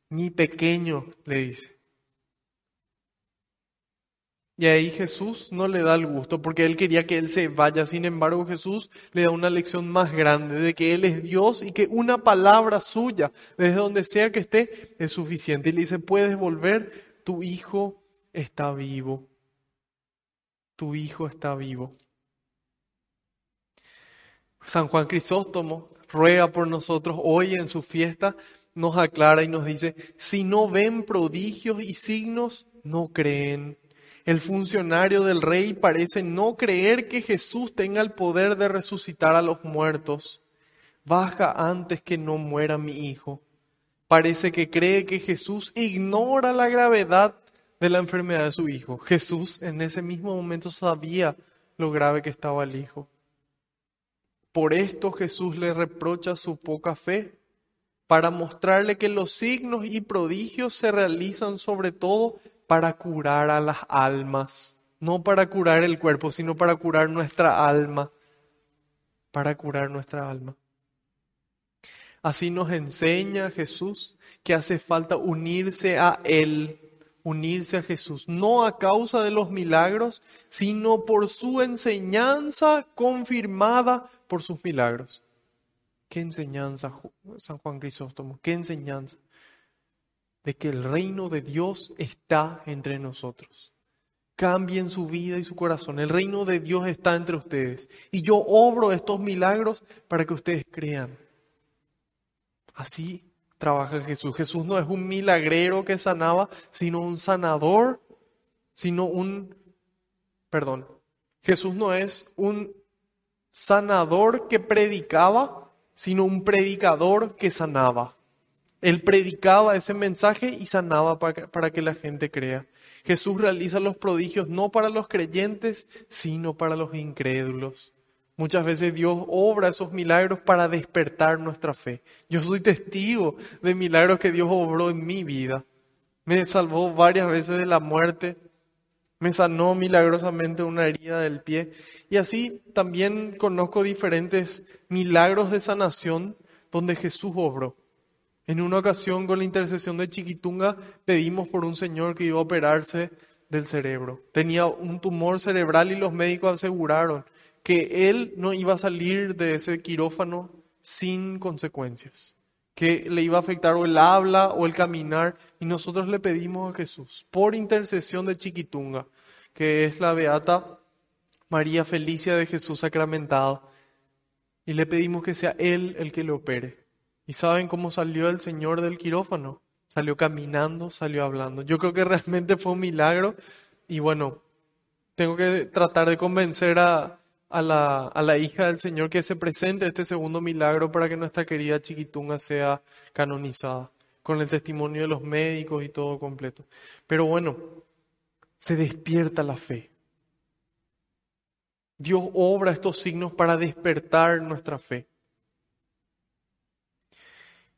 mi pequeño, le dice. Y ahí Jesús no le da el gusto porque él quería que él se vaya. Sin embargo, Jesús le da una lección más grande de que él es Dios y que una palabra suya, desde donde sea que esté, es suficiente. Y le dice, puedes volver, tu hijo está vivo. Tu hijo está vivo. San Juan Crisóstomo ruega por nosotros hoy en su fiesta nos aclara y nos dice, si no ven prodigios y signos, no creen. El funcionario del rey parece no creer que Jesús tenga el poder de resucitar a los muertos. Baja antes que no muera mi hijo. Parece que cree que Jesús ignora la gravedad de la enfermedad de su hijo. Jesús en ese mismo momento sabía lo grave que estaba el hijo. Por esto Jesús le reprocha su poca fe, para mostrarle que los signos y prodigios se realizan sobre todo para curar a las almas, no para curar el cuerpo, sino para curar nuestra alma, para curar nuestra alma. Así nos enseña Jesús que hace falta unirse a Él, unirse a Jesús, no a causa de los milagros, sino por su enseñanza confirmada por sus milagros. ¿Qué enseñanza, San Juan Crisóstomo? ¿Qué enseñanza? De que el reino de Dios está entre nosotros. Cambien su vida y su corazón. El reino de Dios está entre ustedes. Y yo obro estos milagros para que ustedes crean. Así trabaja Jesús. Jesús no es un milagrero que sanaba, sino un sanador, sino un, perdón, Jesús no es un sanador que predicaba, sino un predicador que sanaba. Él predicaba ese mensaje y sanaba para que, la gente crea. Jesús realiza los prodigios no para los creyentes, sino para los incrédulos. Muchas veces Dios obra esos milagros para despertar nuestra fe. Yo soy testigo de milagros que Dios obró en mi vida. Me salvó varias veces de la muerte, me sanó milagrosamente una herida del pie. Y así también conozco diferentes milagros de sanación donde Jesús obró. En una ocasión con la intercesión de Chiquitunga pedimos por un señor que iba a operarse del cerebro. Tenía un tumor cerebral y los médicos aseguraron que él no iba a salir de ese quirófano sin consecuencias, que le iba a afectar o el habla o el caminar. Y nosotros le pedimos a Jesús, por intercesión de Chiquitunga, que es la beata María Felicia de Jesús sacramentado, y le pedimos que sea Él el que le opere. ¿Y saben cómo salió el Señor del quirófano? Salió caminando, salió hablando. Yo creo que realmente fue un milagro y bueno, tengo que tratar de convencer a, a la, a la hija del Señor que se presente este segundo milagro para que nuestra querida chiquitunga sea canonizada, con el testimonio de los médicos y todo completo. Pero bueno, se despierta la fe. Dios obra estos signos para despertar nuestra fe.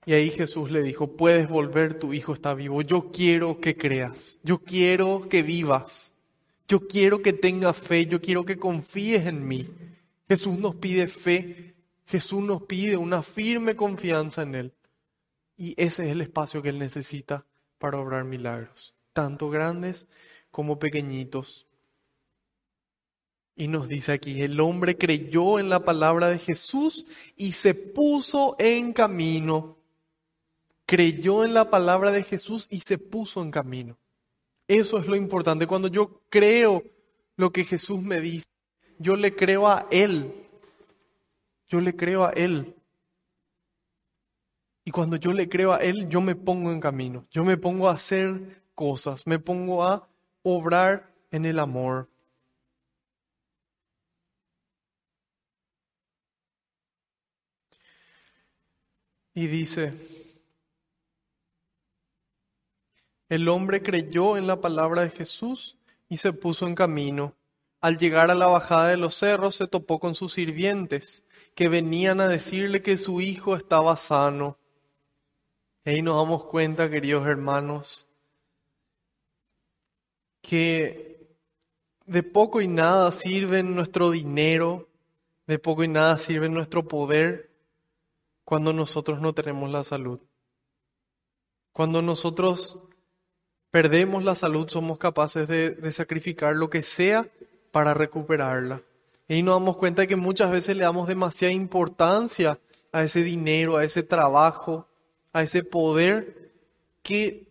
Y ahí Jesús le dijo, puedes volver, tu hijo está vivo. Yo quiero que creas, yo quiero que vivas. Yo quiero que tengas fe, yo quiero que confíes en mí. Jesús nos pide fe, Jesús nos pide una firme confianza en Él. Y ese es el espacio que Él necesita para obrar milagros, tanto grandes como pequeñitos. Y nos dice aquí, el hombre creyó en la palabra de Jesús y se puso en camino. Creyó en la palabra de Jesús y se puso en camino. Eso es lo importante. Cuando yo creo lo que Jesús me dice, yo le creo a Él. Yo le creo a Él. Y cuando yo le creo a Él, yo me pongo en camino. Yo me pongo a hacer cosas. Me pongo a obrar en el amor. Y dice, El hombre creyó en la palabra de Jesús y se puso en camino. Al llegar a la bajada de los cerros se topó con sus sirvientes, que venían a decirle que su hijo estaba sano. Y ahí nos damos cuenta, queridos hermanos, que de poco y nada sirve nuestro dinero, de poco y nada sirve nuestro poder cuando nosotros no tenemos la salud. Cuando nosotros perdemos la salud, somos capaces de, sacrificar lo que sea para recuperarla. Y nos damos cuenta de que muchas veces le damos demasiada importancia a ese dinero, a ese trabajo, a ese poder que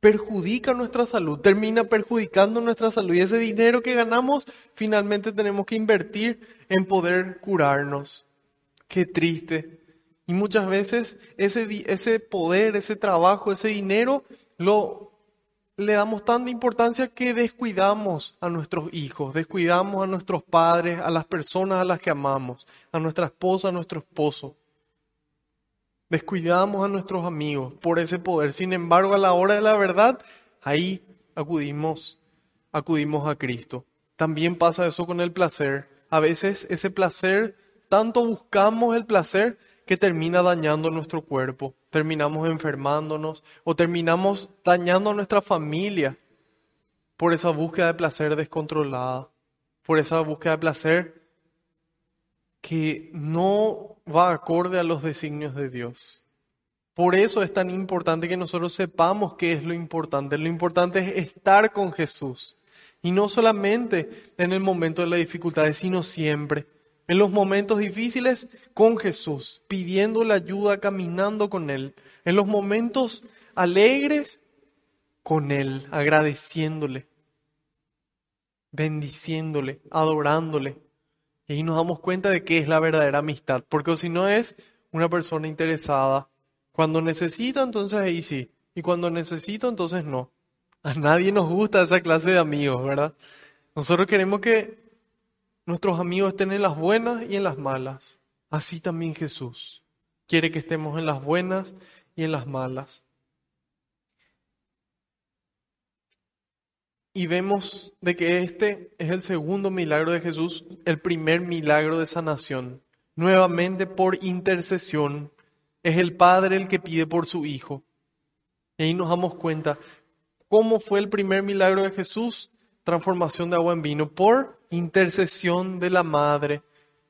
perjudica nuestra salud, termina perjudicando nuestra salud. Y ese dinero que ganamos finalmente tenemos que invertir en poder curarnos. Qué triste. Y muchas veces ese, ese poder, ese trabajo, ese dinero, lo, le damos tanta importancia que descuidamos a nuestros hijos, descuidamos a nuestros padres, a las personas a las que amamos, a nuestra esposa, a nuestro esposo. Descuidamos a nuestros amigos por ese poder. Sin embargo, a la hora de la verdad, ahí acudimos, acudimos a Cristo. También pasa eso con el placer. A veces ese placer, tanto buscamos el placer que termina dañando nuestro cuerpo, terminamos enfermándonos o terminamos dañando a nuestra familia por esa búsqueda de placer descontrolada, por esa búsqueda de placer que no va acorde a los designios de Dios. Por eso es tan importante que nosotros sepamos qué es lo importante. Lo importante es estar con Jesús. Y no solamente en el momento de las dificultades, sino siempre en los momentos difíciles con Jesús, pidiendo la ayuda, caminando con Él. En los momentos alegres con Él, agradeciéndole, bendiciéndole, adorándole. Y ahí nos damos cuenta de qué es la verdadera amistad, porque si no es una persona interesada. Cuando necesita, entonces ahí sí. Y cuando necesito, entonces no. A nadie nos gusta esa clase de amigos, ¿verdad? Nosotros queremos que Nuestros amigos estén en las buenas y en las malas. Así también Jesús quiere que estemos en las buenas y en las malas. Y vemos de que este es el segundo milagro de Jesús, el primer milagro de sanación. Nuevamente por intercesión. Es el Padre el que pide por su Hijo. Y ahí nos damos cuenta cómo fue el primer milagro de Jesús transformación de agua en vino por intercesión de la madre,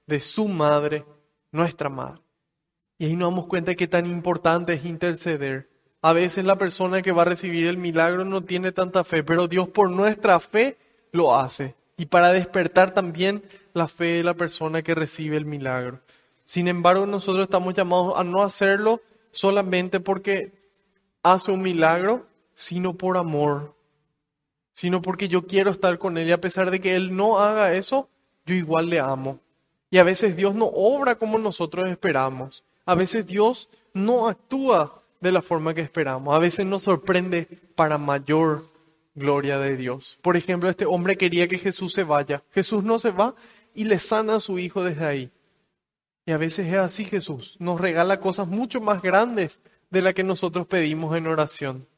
de su madre, nuestra madre. Y ahí nos damos cuenta de que tan importante es interceder. A veces la persona que va a recibir el milagro no tiene tanta fe, pero Dios por nuestra fe lo hace. Y para despertar también la fe de la persona que recibe el milagro. Sin embargo, nosotros estamos llamados a no hacerlo solamente porque hace un milagro, sino por amor, sino porque yo quiero estar con Él y a pesar de que Él no haga eso, yo igual le amo. Y a veces Dios no obra como nosotros esperamos. A veces Dios no actúa de la forma que esperamos. A veces nos sorprende para mayor gloria de Dios. Por ejemplo, este hombre quería que Jesús se vaya. Jesús no se va y le sana a su hijo desde ahí. Y a veces es así Jesús. Nos regala cosas mucho más grandes de las que nosotros pedimos en oración.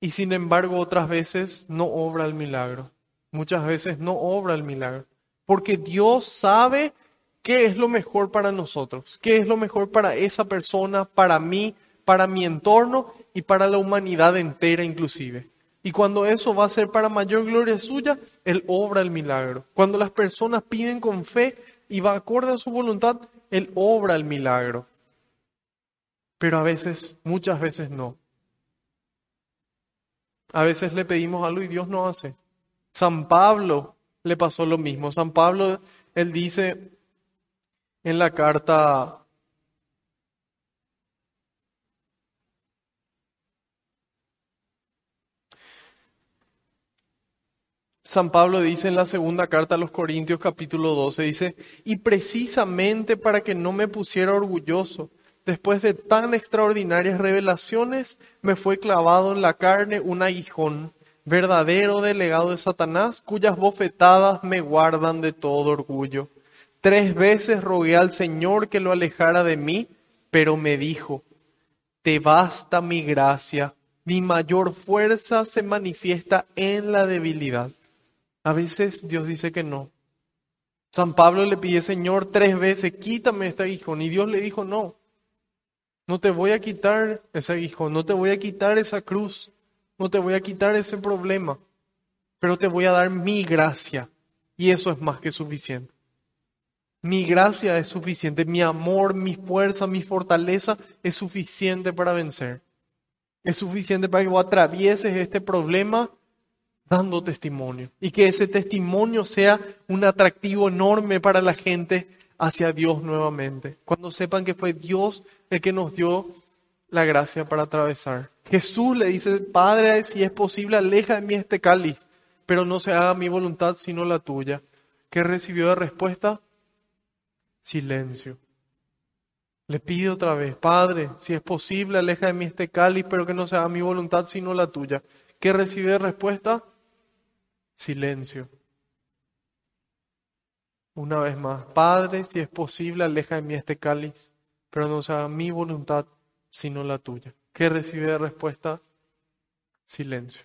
Y sin embargo otras veces no obra el milagro. Muchas veces no obra el milagro. Porque Dios sabe qué es lo mejor para nosotros, qué es lo mejor para esa persona, para mí, para mi entorno y para la humanidad entera inclusive. Y cuando eso va a ser para mayor gloria suya, Él obra el milagro. Cuando las personas piden con fe y va acorde a su voluntad, Él obra el milagro. Pero a veces, muchas veces no. A veces le pedimos algo y Dios no hace. San Pablo le pasó lo mismo. San Pablo, él dice en la carta San Pablo dice en la segunda carta a los Corintios capítulo 12, dice, y precisamente para que no me pusiera orgulloso, Después de tan extraordinarias revelaciones, me fue clavado en la carne un aguijón, verdadero delegado de Satanás, cuyas bofetadas me guardan de todo orgullo. Tres veces rogué al Señor que lo alejara de mí, pero me dijo, te basta mi gracia, mi mayor fuerza se manifiesta en la debilidad. A veces Dios dice que no. San Pablo le pide, Señor, tres veces, quítame este aguijón. Y Dios le dijo, no, no te voy a quitar ese hijo, no te voy a quitar esa cruz, no te voy a quitar ese problema, pero te voy a dar mi gracia. Y eso es más que suficiente. Mi gracia es suficiente, mi amor, mi fuerza, mi fortaleza es suficiente para vencer. Es suficiente para que vos atravieses este problema dando testimonio y que ese testimonio sea un atractivo enorme para la gente hacia Dios nuevamente. Cuando sepan que fue Dios el que nos dio la gracia para atravesar. Jesús le dice, Padre, si es posible, aleja de mí este cáliz, pero no se haga mi voluntad sino la tuya. ¿Qué recibió de respuesta? Silencio. Le pide otra vez, Padre, si es posible, aleja de mí este cáliz, pero que no sea mi voluntad sino la tuya. ¿Qué recibe de respuesta? Silencio. Una vez más, Padre, si es posible, aleja de mí este cáliz, pero no sea mi voluntad sino la tuya. ¿Qué recibe de respuesta? Silencio.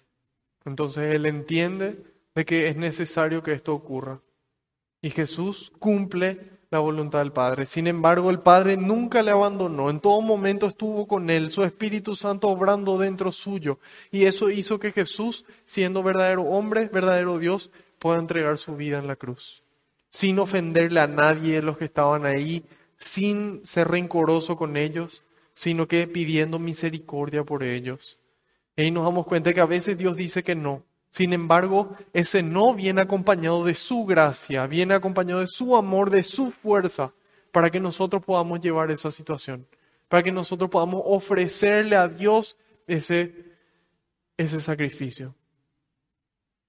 Entonces él entiende de que es necesario que esto ocurra. Y Jesús cumple la voluntad del Padre. Sin embargo, el Padre nunca le abandonó, en todo momento estuvo con él, su Espíritu Santo obrando dentro suyo. Y eso hizo que Jesús, siendo verdadero hombre, verdadero Dios, pueda entregar su vida en la cruz. Sin ofenderle a nadie de los que estaban ahí, sin ser rencoroso con ellos, sino que pidiendo misericordia por ellos. Y nos damos cuenta que a veces Dios dice que no, sin embargo, ese no viene acompañado de su gracia, viene acompañado de su amor, de su fuerza, para que nosotros podamos llevar esa situación, para que nosotros podamos ofrecerle a Dios ese, ese sacrificio.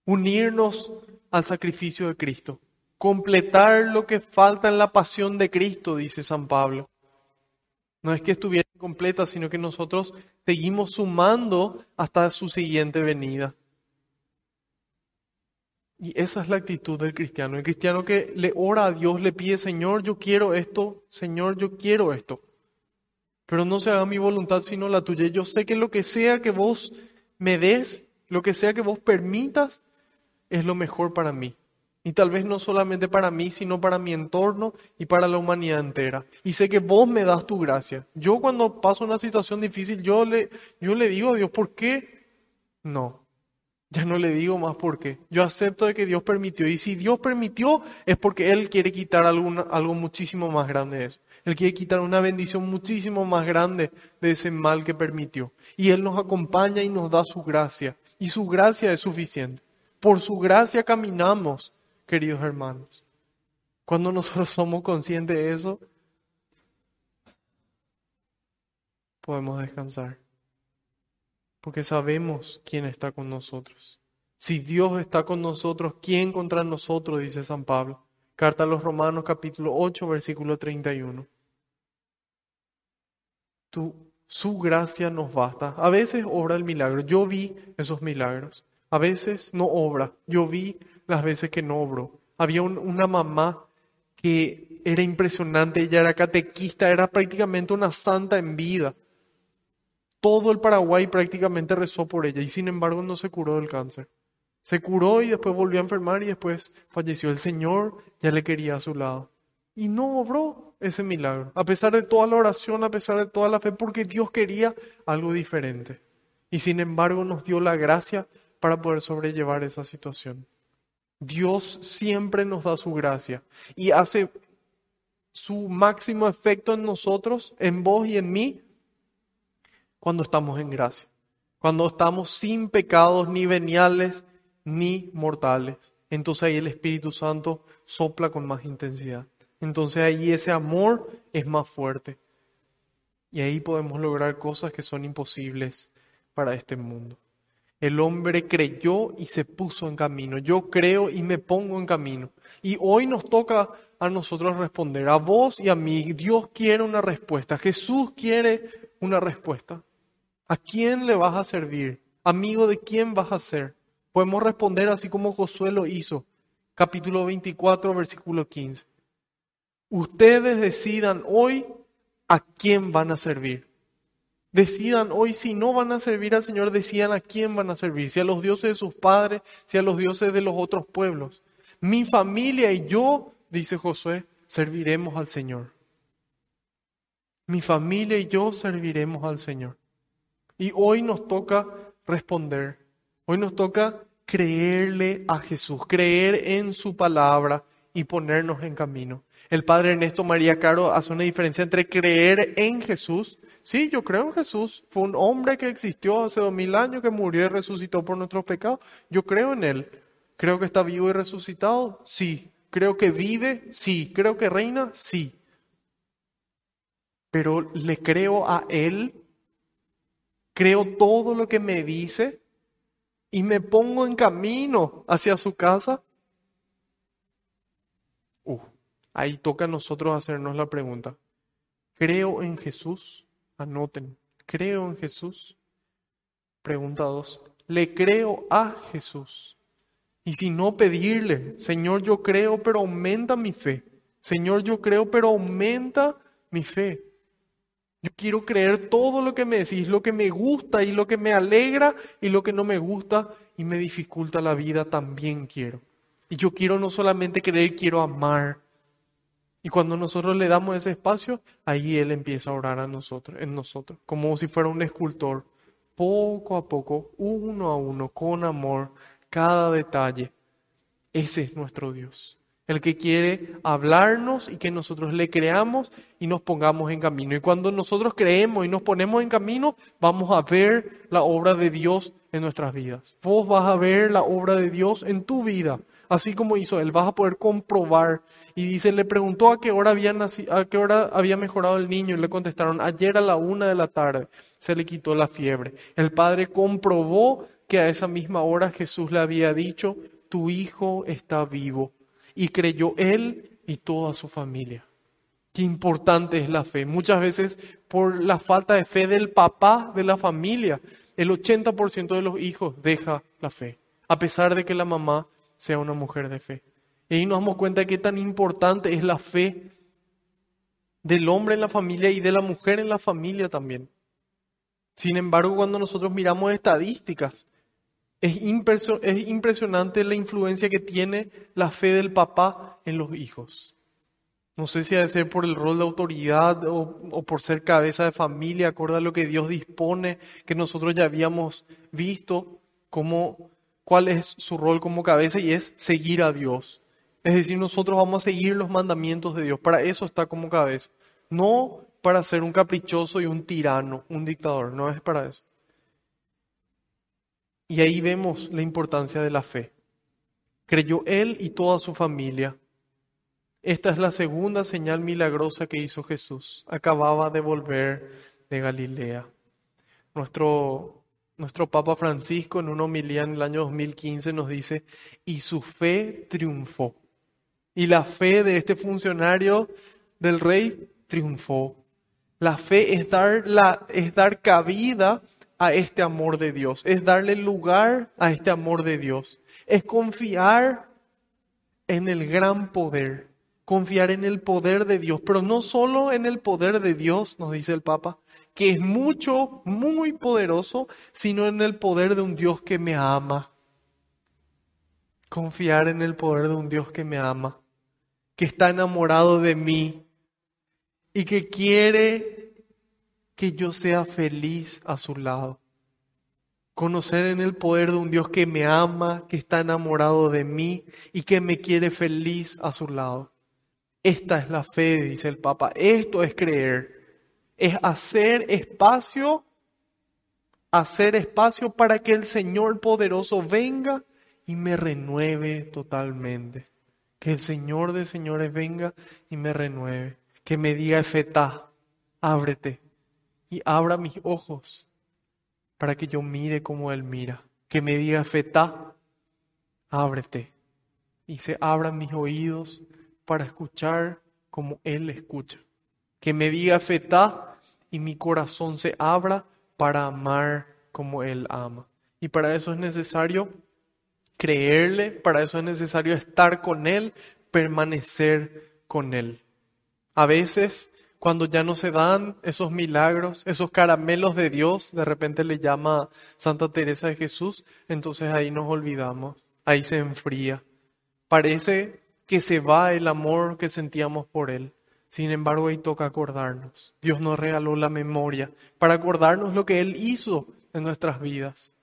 Unirnos al sacrificio de Cristo, completar lo que falta en la pasión de Cristo, dice San Pablo. No es que estuviera completa, sino que nosotros seguimos sumando hasta su siguiente venida. Y esa es la actitud del cristiano. El cristiano que le ora a Dios, le pide, Señor, yo quiero esto, Señor, yo quiero esto. Pero no se haga mi voluntad sino la tuya. Yo sé que lo que sea que vos me des, lo que sea que vos permitas, es lo mejor para mí. Y tal vez no solamente para mí, sino para mi entorno y para la humanidad entera. Y sé que vos me das tu gracia. Yo cuando paso una situación difícil, yo le, yo le digo a Dios, ¿por qué? No, ya no le digo más por qué. Yo acepto de que Dios permitió. Y si Dios permitió, es porque Él quiere quitar algo muchísimo más grande de eso. Él quiere quitar una bendición muchísimo más grande de ese mal que permitió. Y Él nos acompaña y nos da su gracia. Y su gracia es suficiente. Por su gracia caminamos, queridos hermanos. Cuando nosotros somos conscientes de eso, podemos descansar porque sabemos quién está con nosotros. Si Dios está con nosotros, ¿quién contra nosotros? Dice San Pablo. Carta a los Romanos capítulo 8, versículo 31. Tu, su gracia nos basta. A veces obra el milagro. Yo vi esos milagros. A veces no obra. Yo vi las veces que no obró. Había una mamá que era impresionante. Ella era catequista, era prácticamente una santa en vida todo el Paraguay prácticamente rezó por ella y sin embargo no se curó del cáncer. Se curó y después volvió a enfermar y después falleció. El Señor ya le quería a su lado. Y no obró ese milagro, a pesar de toda la oración, a pesar de toda la fe, porque Dios quería algo diferente. Y sin embargo nos dio la gracia para poder sobrellevar esa situación. Dios siempre nos da su gracia y hace su máximo efecto en nosotros, en vos y en mí, cuando estamos en gracia, cuando estamos sin pecados ni veniales ni mortales. Entonces ahí el Espíritu Santo sopla con más intensidad. Entonces ahí ese amor es más fuerte. Y ahí podemos lograr cosas que son imposibles para este mundo. El hombre creyó y se puso en camino. Yo creo y me pongo en camino. Y hoy nos toca a nosotros responder, a vos y a mí. Dios quiere una respuesta. Jesús quiere una respuesta. ¿A quién le vas a servir? Amigo de quién vas a ser? Podemos responder así como Josué lo hizo. Capítulo 24, versículo 15. Ustedes decidan hoy a quién van a servir. Decidan hoy si no van a servir al Señor, decidan a quién van a servir, si a los dioses de sus padres, si a los dioses de los otros pueblos. Mi familia y yo, dice Josué, serviremos al Señor. Mi familia y yo serviremos al Señor. Y hoy nos toca responder. Hoy nos toca creerle a Jesús, creer en su palabra y ponernos en camino. El padre Ernesto María Caro hace una diferencia entre creer en Jesús. Sí, yo creo en Jesús. Fue un hombre que existió hace dos mil años, que murió y resucitó por nuestros pecados. Yo creo en Él. ¿Creo que está vivo y resucitado? Sí. ¿Creo que vive? Sí. ¿Creo que reina? Sí. Pero le creo a Él creo todo lo que me dice y me pongo en camino hacia su casa? Uh, ahí toca a nosotros hacernos la pregunta. Creo en Jesús. Anoten, creo en Jesús. Pregunta 2. Le creo a Jesús. Y si no pedirle, Señor, yo creo, pero aumenta mi fe. Señor, yo creo, pero aumenta mi fe. Yo quiero creer todo lo que me decís, lo que me gusta y lo que me alegra y lo que no me gusta y me dificulta la vida, también quiero. Y yo quiero no solamente creer, quiero amar. Y cuando nosotros le damos ese espacio, ahí Él empieza a orar a nosotros, en nosotros, como si fuera un escultor, poco a poco, uno a uno, con amor, cada detalle. Ese es nuestro Dios el que quiere hablarnos y que nosotros le creamos y nos pongamos en camino. Y cuando nosotros creemos y nos ponemos en camino, vamos a ver la obra de Dios en nuestras vidas. Vos vas a ver la obra de Dios en tu vida, así como hizo él, vas a poder comprobar. Y dice, le preguntó a qué hora había a qué hora había mejorado el niño y le contestaron, ayer a la una de la tarde se le quitó la fiebre. El padre comprobó que a esa misma hora Jesús le había dicho, tu hijo está vivo y creyó él y toda su familia. Qué importante es la fe. Muchas veces por la falta de fe del papá de la familia, el 80% de los hijos deja la fe, a pesar de que la mamá sea una mujer de fe. Y ahí nos damos cuenta de qué tan importante es la fe del hombre en la familia y de la mujer en la familia también. Sin embargo, cuando nosotros miramos estadísticas, es, impresionante la influencia que tiene la fe del papá en los hijos. No sé si ha de ser por el rol de autoridad o, por ser cabeza de familia, acorde a lo que Dios dispone, que nosotros ya habíamos visto cómo, cuál es su rol como cabeza y es seguir a Dios. Es decir, nosotros vamos a seguir los mandamientos de Dios. Para eso está como cabeza. No para ser un caprichoso y un tirano, un dictador. No es para eso. Y ahí vemos la importancia de la fe. Creyó él y toda su familia. Esta es la segunda señal milagrosa que hizo Jesús. Acababa de volver de Galilea. Nuestro, nuestro Papa Francisco en una homilía en el año 2015 nos dice, y su fe triunfó. Y la fe de este funcionario del rey triunfó. La fe es dar, la, es dar cabida a este amor de Dios, es darle lugar a este amor de Dios, es confiar en el gran poder, confiar en el poder de Dios, pero no solo en el poder de Dios, nos dice el Papa, que es mucho, muy poderoso, sino en el poder de un Dios que me ama. Confiar en el poder de un Dios que me ama, que está enamorado de mí y que quiere que yo sea feliz a su lado. Conocer en el poder de un Dios que me ama, que está enamorado de mí y que me quiere feliz a su lado. Esta es la fe, dice el Papa. Esto es creer. Es hacer espacio, hacer espacio para que el Señor poderoso venga y me renueve totalmente. Que el Señor de señores venga y me renueve. Que me diga, Efetá, ábrete y abra mis ojos para que yo mire como Él mira. Que me diga, Fetá, ábrete. Y se abran mis oídos para escuchar como Él escucha. Que me diga, Fetá, y mi corazón se abra para amar como Él ama. Y para eso es necesario creerle, para eso es necesario estar con Él, permanecer con Él. A veces cuando ya no se dan esos milagros, esos caramelos de Dios, de repente le llama Santa Teresa de Jesús, entonces ahí nos olvidamos, ahí se enfría. Parece que se va el amor que sentíamos por Él. Sin embargo, ahí toca acordarnos. Dios nos regaló la memoria para acordarnos lo que Él hizo en nuestras vidas,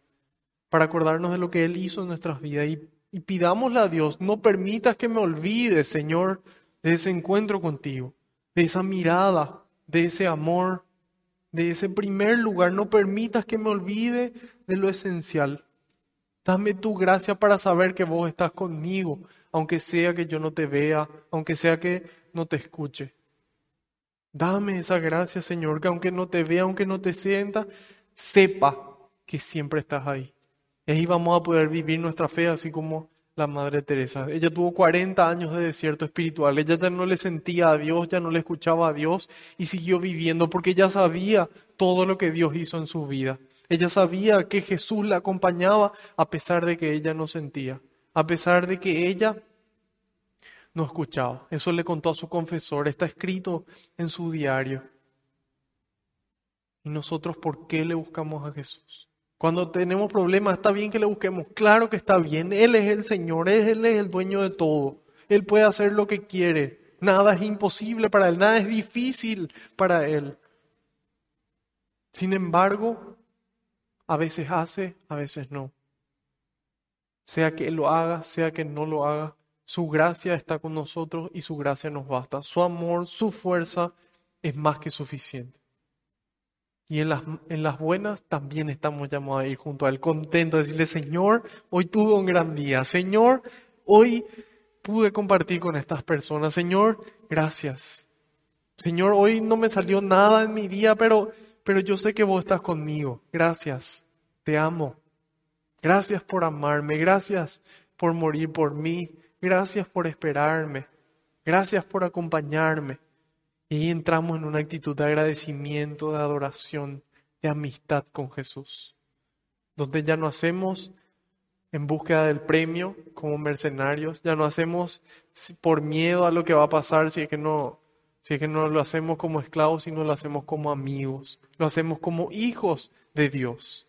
para acordarnos de lo que Él hizo en nuestras vidas y, y pidámosle a Dios, no permitas que me olvide, Señor, de ese encuentro contigo de esa mirada, de ese amor, de ese primer lugar. No permitas que me olvide de lo esencial. Dame tu gracia para saber que vos estás conmigo, aunque sea que yo no te vea, aunque sea que no te escuche. Dame esa gracia, Señor, que aunque no te vea, aunque no te sienta, sepa que siempre estás ahí. Y ahí vamos a poder vivir nuestra fe así como la Madre Teresa. Ella tuvo 40 años de desierto espiritual. Ella ya no le sentía a Dios, ya no le escuchaba a Dios y siguió viviendo porque ella sabía todo lo que Dios hizo en su vida. Ella sabía que Jesús la acompañaba a pesar de que ella no sentía, a pesar de que ella no escuchaba. Eso le contó a su confesor, está escrito en su diario. ¿Y nosotros por qué le buscamos a Jesús? Cuando tenemos problemas, está bien que le busquemos. Claro que está bien. Él es el Señor, Él es el dueño de todo. Él puede hacer lo que quiere. Nada es imposible para Él, nada es difícil para Él. Sin embargo, a veces hace, a veces no. Sea que Él lo haga, sea que no lo haga, su gracia está con nosotros y su gracia nos basta. Su amor, su fuerza es más que suficiente. Y en las, en las buenas también estamos llamados a ir junto a Él, contentos, de decirle, Señor, hoy tuve un gran día. Señor, hoy pude compartir con estas personas. Señor, gracias. Señor, hoy no me salió nada en mi día, pero, pero yo sé que vos estás conmigo. Gracias. Te amo. Gracias por amarme. Gracias por morir por mí. Gracias por esperarme. Gracias por acompañarme. Y entramos en una actitud de agradecimiento, de adoración, de amistad con Jesús, donde ya no hacemos en búsqueda del premio como mercenarios, ya no hacemos por miedo a lo que va a pasar si es que no, si es que no lo hacemos como esclavos, sino lo hacemos como amigos, lo hacemos como hijos de Dios.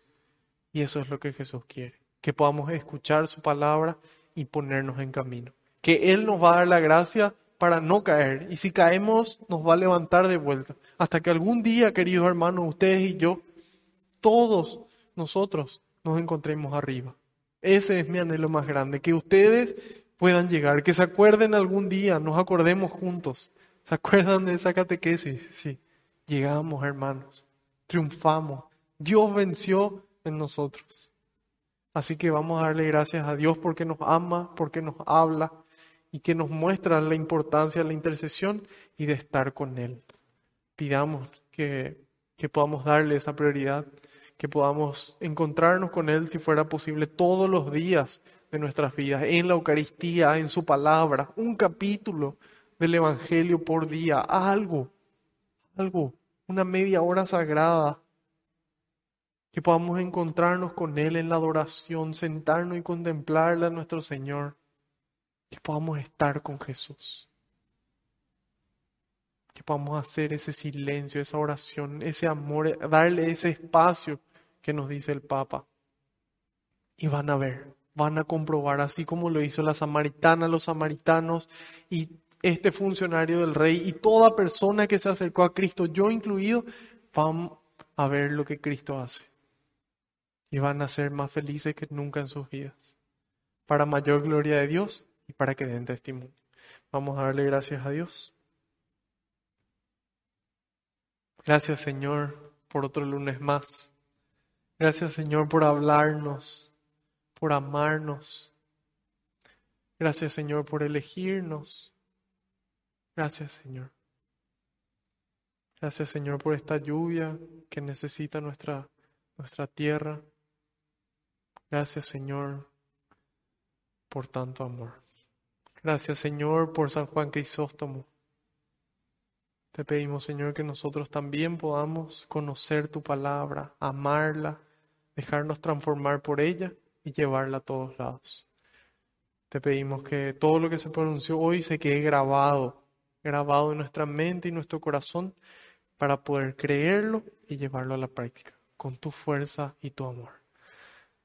Y eso es lo que Jesús quiere, que podamos escuchar su palabra y ponernos en camino. Que Él nos va a dar la gracia para no caer. Y si caemos, nos va a levantar de vuelta. Hasta que algún día, queridos hermanos, ustedes y yo, todos nosotros nos encontremos arriba. Ese es mi anhelo más grande, que ustedes puedan llegar, que se acuerden algún día, nos acordemos juntos. ¿Se acuerdan de esa catequesis? Sí, llegamos hermanos, triunfamos, Dios venció en nosotros. Así que vamos a darle gracias a Dios porque nos ama, porque nos habla y que nos muestra la importancia de la intercesión y de estar con Él. Pidamos que, que podamos darle esa prioridad, que podamos encontrarnos con Él si fuera posible todos los días de nuestras vidas, en la Eucaristía, en su palabra, un capítulo del Evangelio por día, algo, algo, una media hora sagrada, que podamos encontrarnos con Él en la adoración, sentarnos y contemplarle a nuestro Señor que podamos estar con Jesús. Que podamos hacer ese silencio, esa oración, ese amor, darle ese espacio que nos dice el Papa. Y van a ver, van a comprobar, así como lo hizo la samaritana, los samaritanos y este funcionario del rey y toda persona que se acercó a Cristo, yo incluido, van a ver lo que Cristo hace. Y van a ser más felices que nunca en sus vidas. Para mayor gloria de Dios y para que den testimonio. Vamos a darle gracias a Dios. Gracias Señor por otro lunes más. Gracias Señor por hablarnos, por amarnos. Gracias Señor por elegirnos. Gracias Señor. Gracias Señor por esta lluvia que necesita nuestra, nuestra tierra. Gracias Señor por tanto amor. Gracias Señor por San Juan Crisóstomo. Te pedimos Señor que nosotros también podamos conocer tu palabra, amarla, dejarnos transformar por ella y llevarla a todos lados. Te pedimos que todo lo que se pronunció hoy se quede grabado, grabado en nuestra mente y nuestro corazón para poder creerlo y llevarlo a la práctica con tu fuerza y tu amor.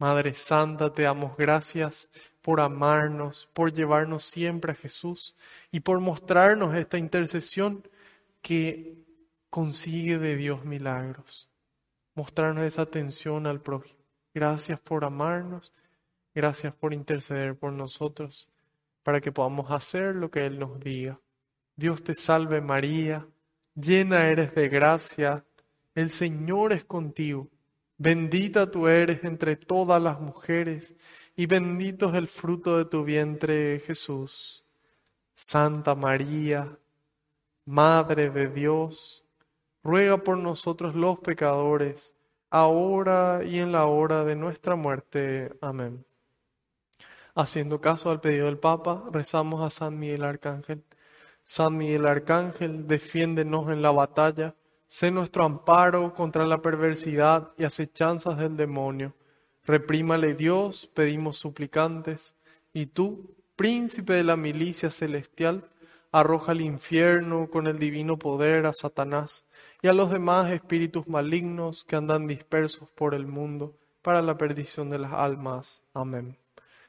Madre Santa, te damos gracias por amarnos, por llevarnos siempre a Jesús y por mostrarnos esta intercesión que consigue de Dios milagros. Mostrarnos esa atención al prójimo. Gracias por amarnos Gracias por interceder por nosotros, para que podamos hacer lo que Él nos diga. Dios te salve María, llena eres de gracia, el Señor es contigo. Bendita tú eres entre todas las mujeres, y bendito es el fruto de tu vientre, Jesús. Santa María, Madre de Dios, ruega por nosotros los pecadores, ahora y en la hora de nuestra muerte. Amén. Haciendo caso al pedido del Papa, rezamos a San Miguel Arcángel. San Miguel Arcángel, defiéndenos en la batalla, sé nuestro amparo contra la perversidad y acechanzas del demonio. Reprímale Dios, pedimos suplicantes, y tú, príncipe de la milicia celestial, arroja al infierno con el divino poder a Satanás y a los demás espíritus malignos que andan dispersos por el mundo para la perdición de las almas. Amén.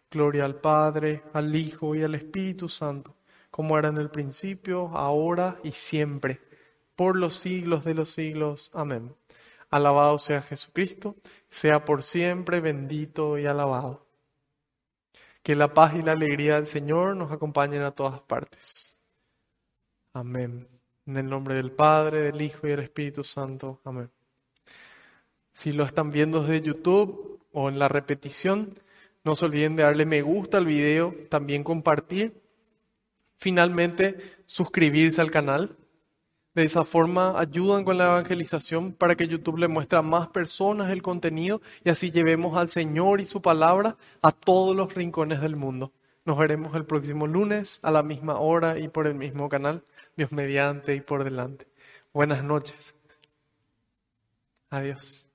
Gloria al Padre, al Hijo y al Espíritu Santo, como era en el principio, ahora y siempre, por los siglos de los siglos. Amén. Alabado sea Jesucristo, sea por siempre bendito y alabado. Que la paz y la alegría del Señor nos acompañen a todas partes. Amén. En el nombre del Padre, del Hijo y del Espíritu Santo. Amén. Si lo están viendo desde YouTube o en la repetición, no se olviden de darle me gusta al video, también compartir. Finalmente, suscribirse al canal. De esa forma ayudan con la evangelización para que YouTube le muestre a más personas el contenido y así llevemos al Señor y su palabra a todos los rincones del mundo. Nos veremos el próximo lunes a la misma hora y por el mismo canal. Dios mediante y por delante. Buenas noches. Adiós.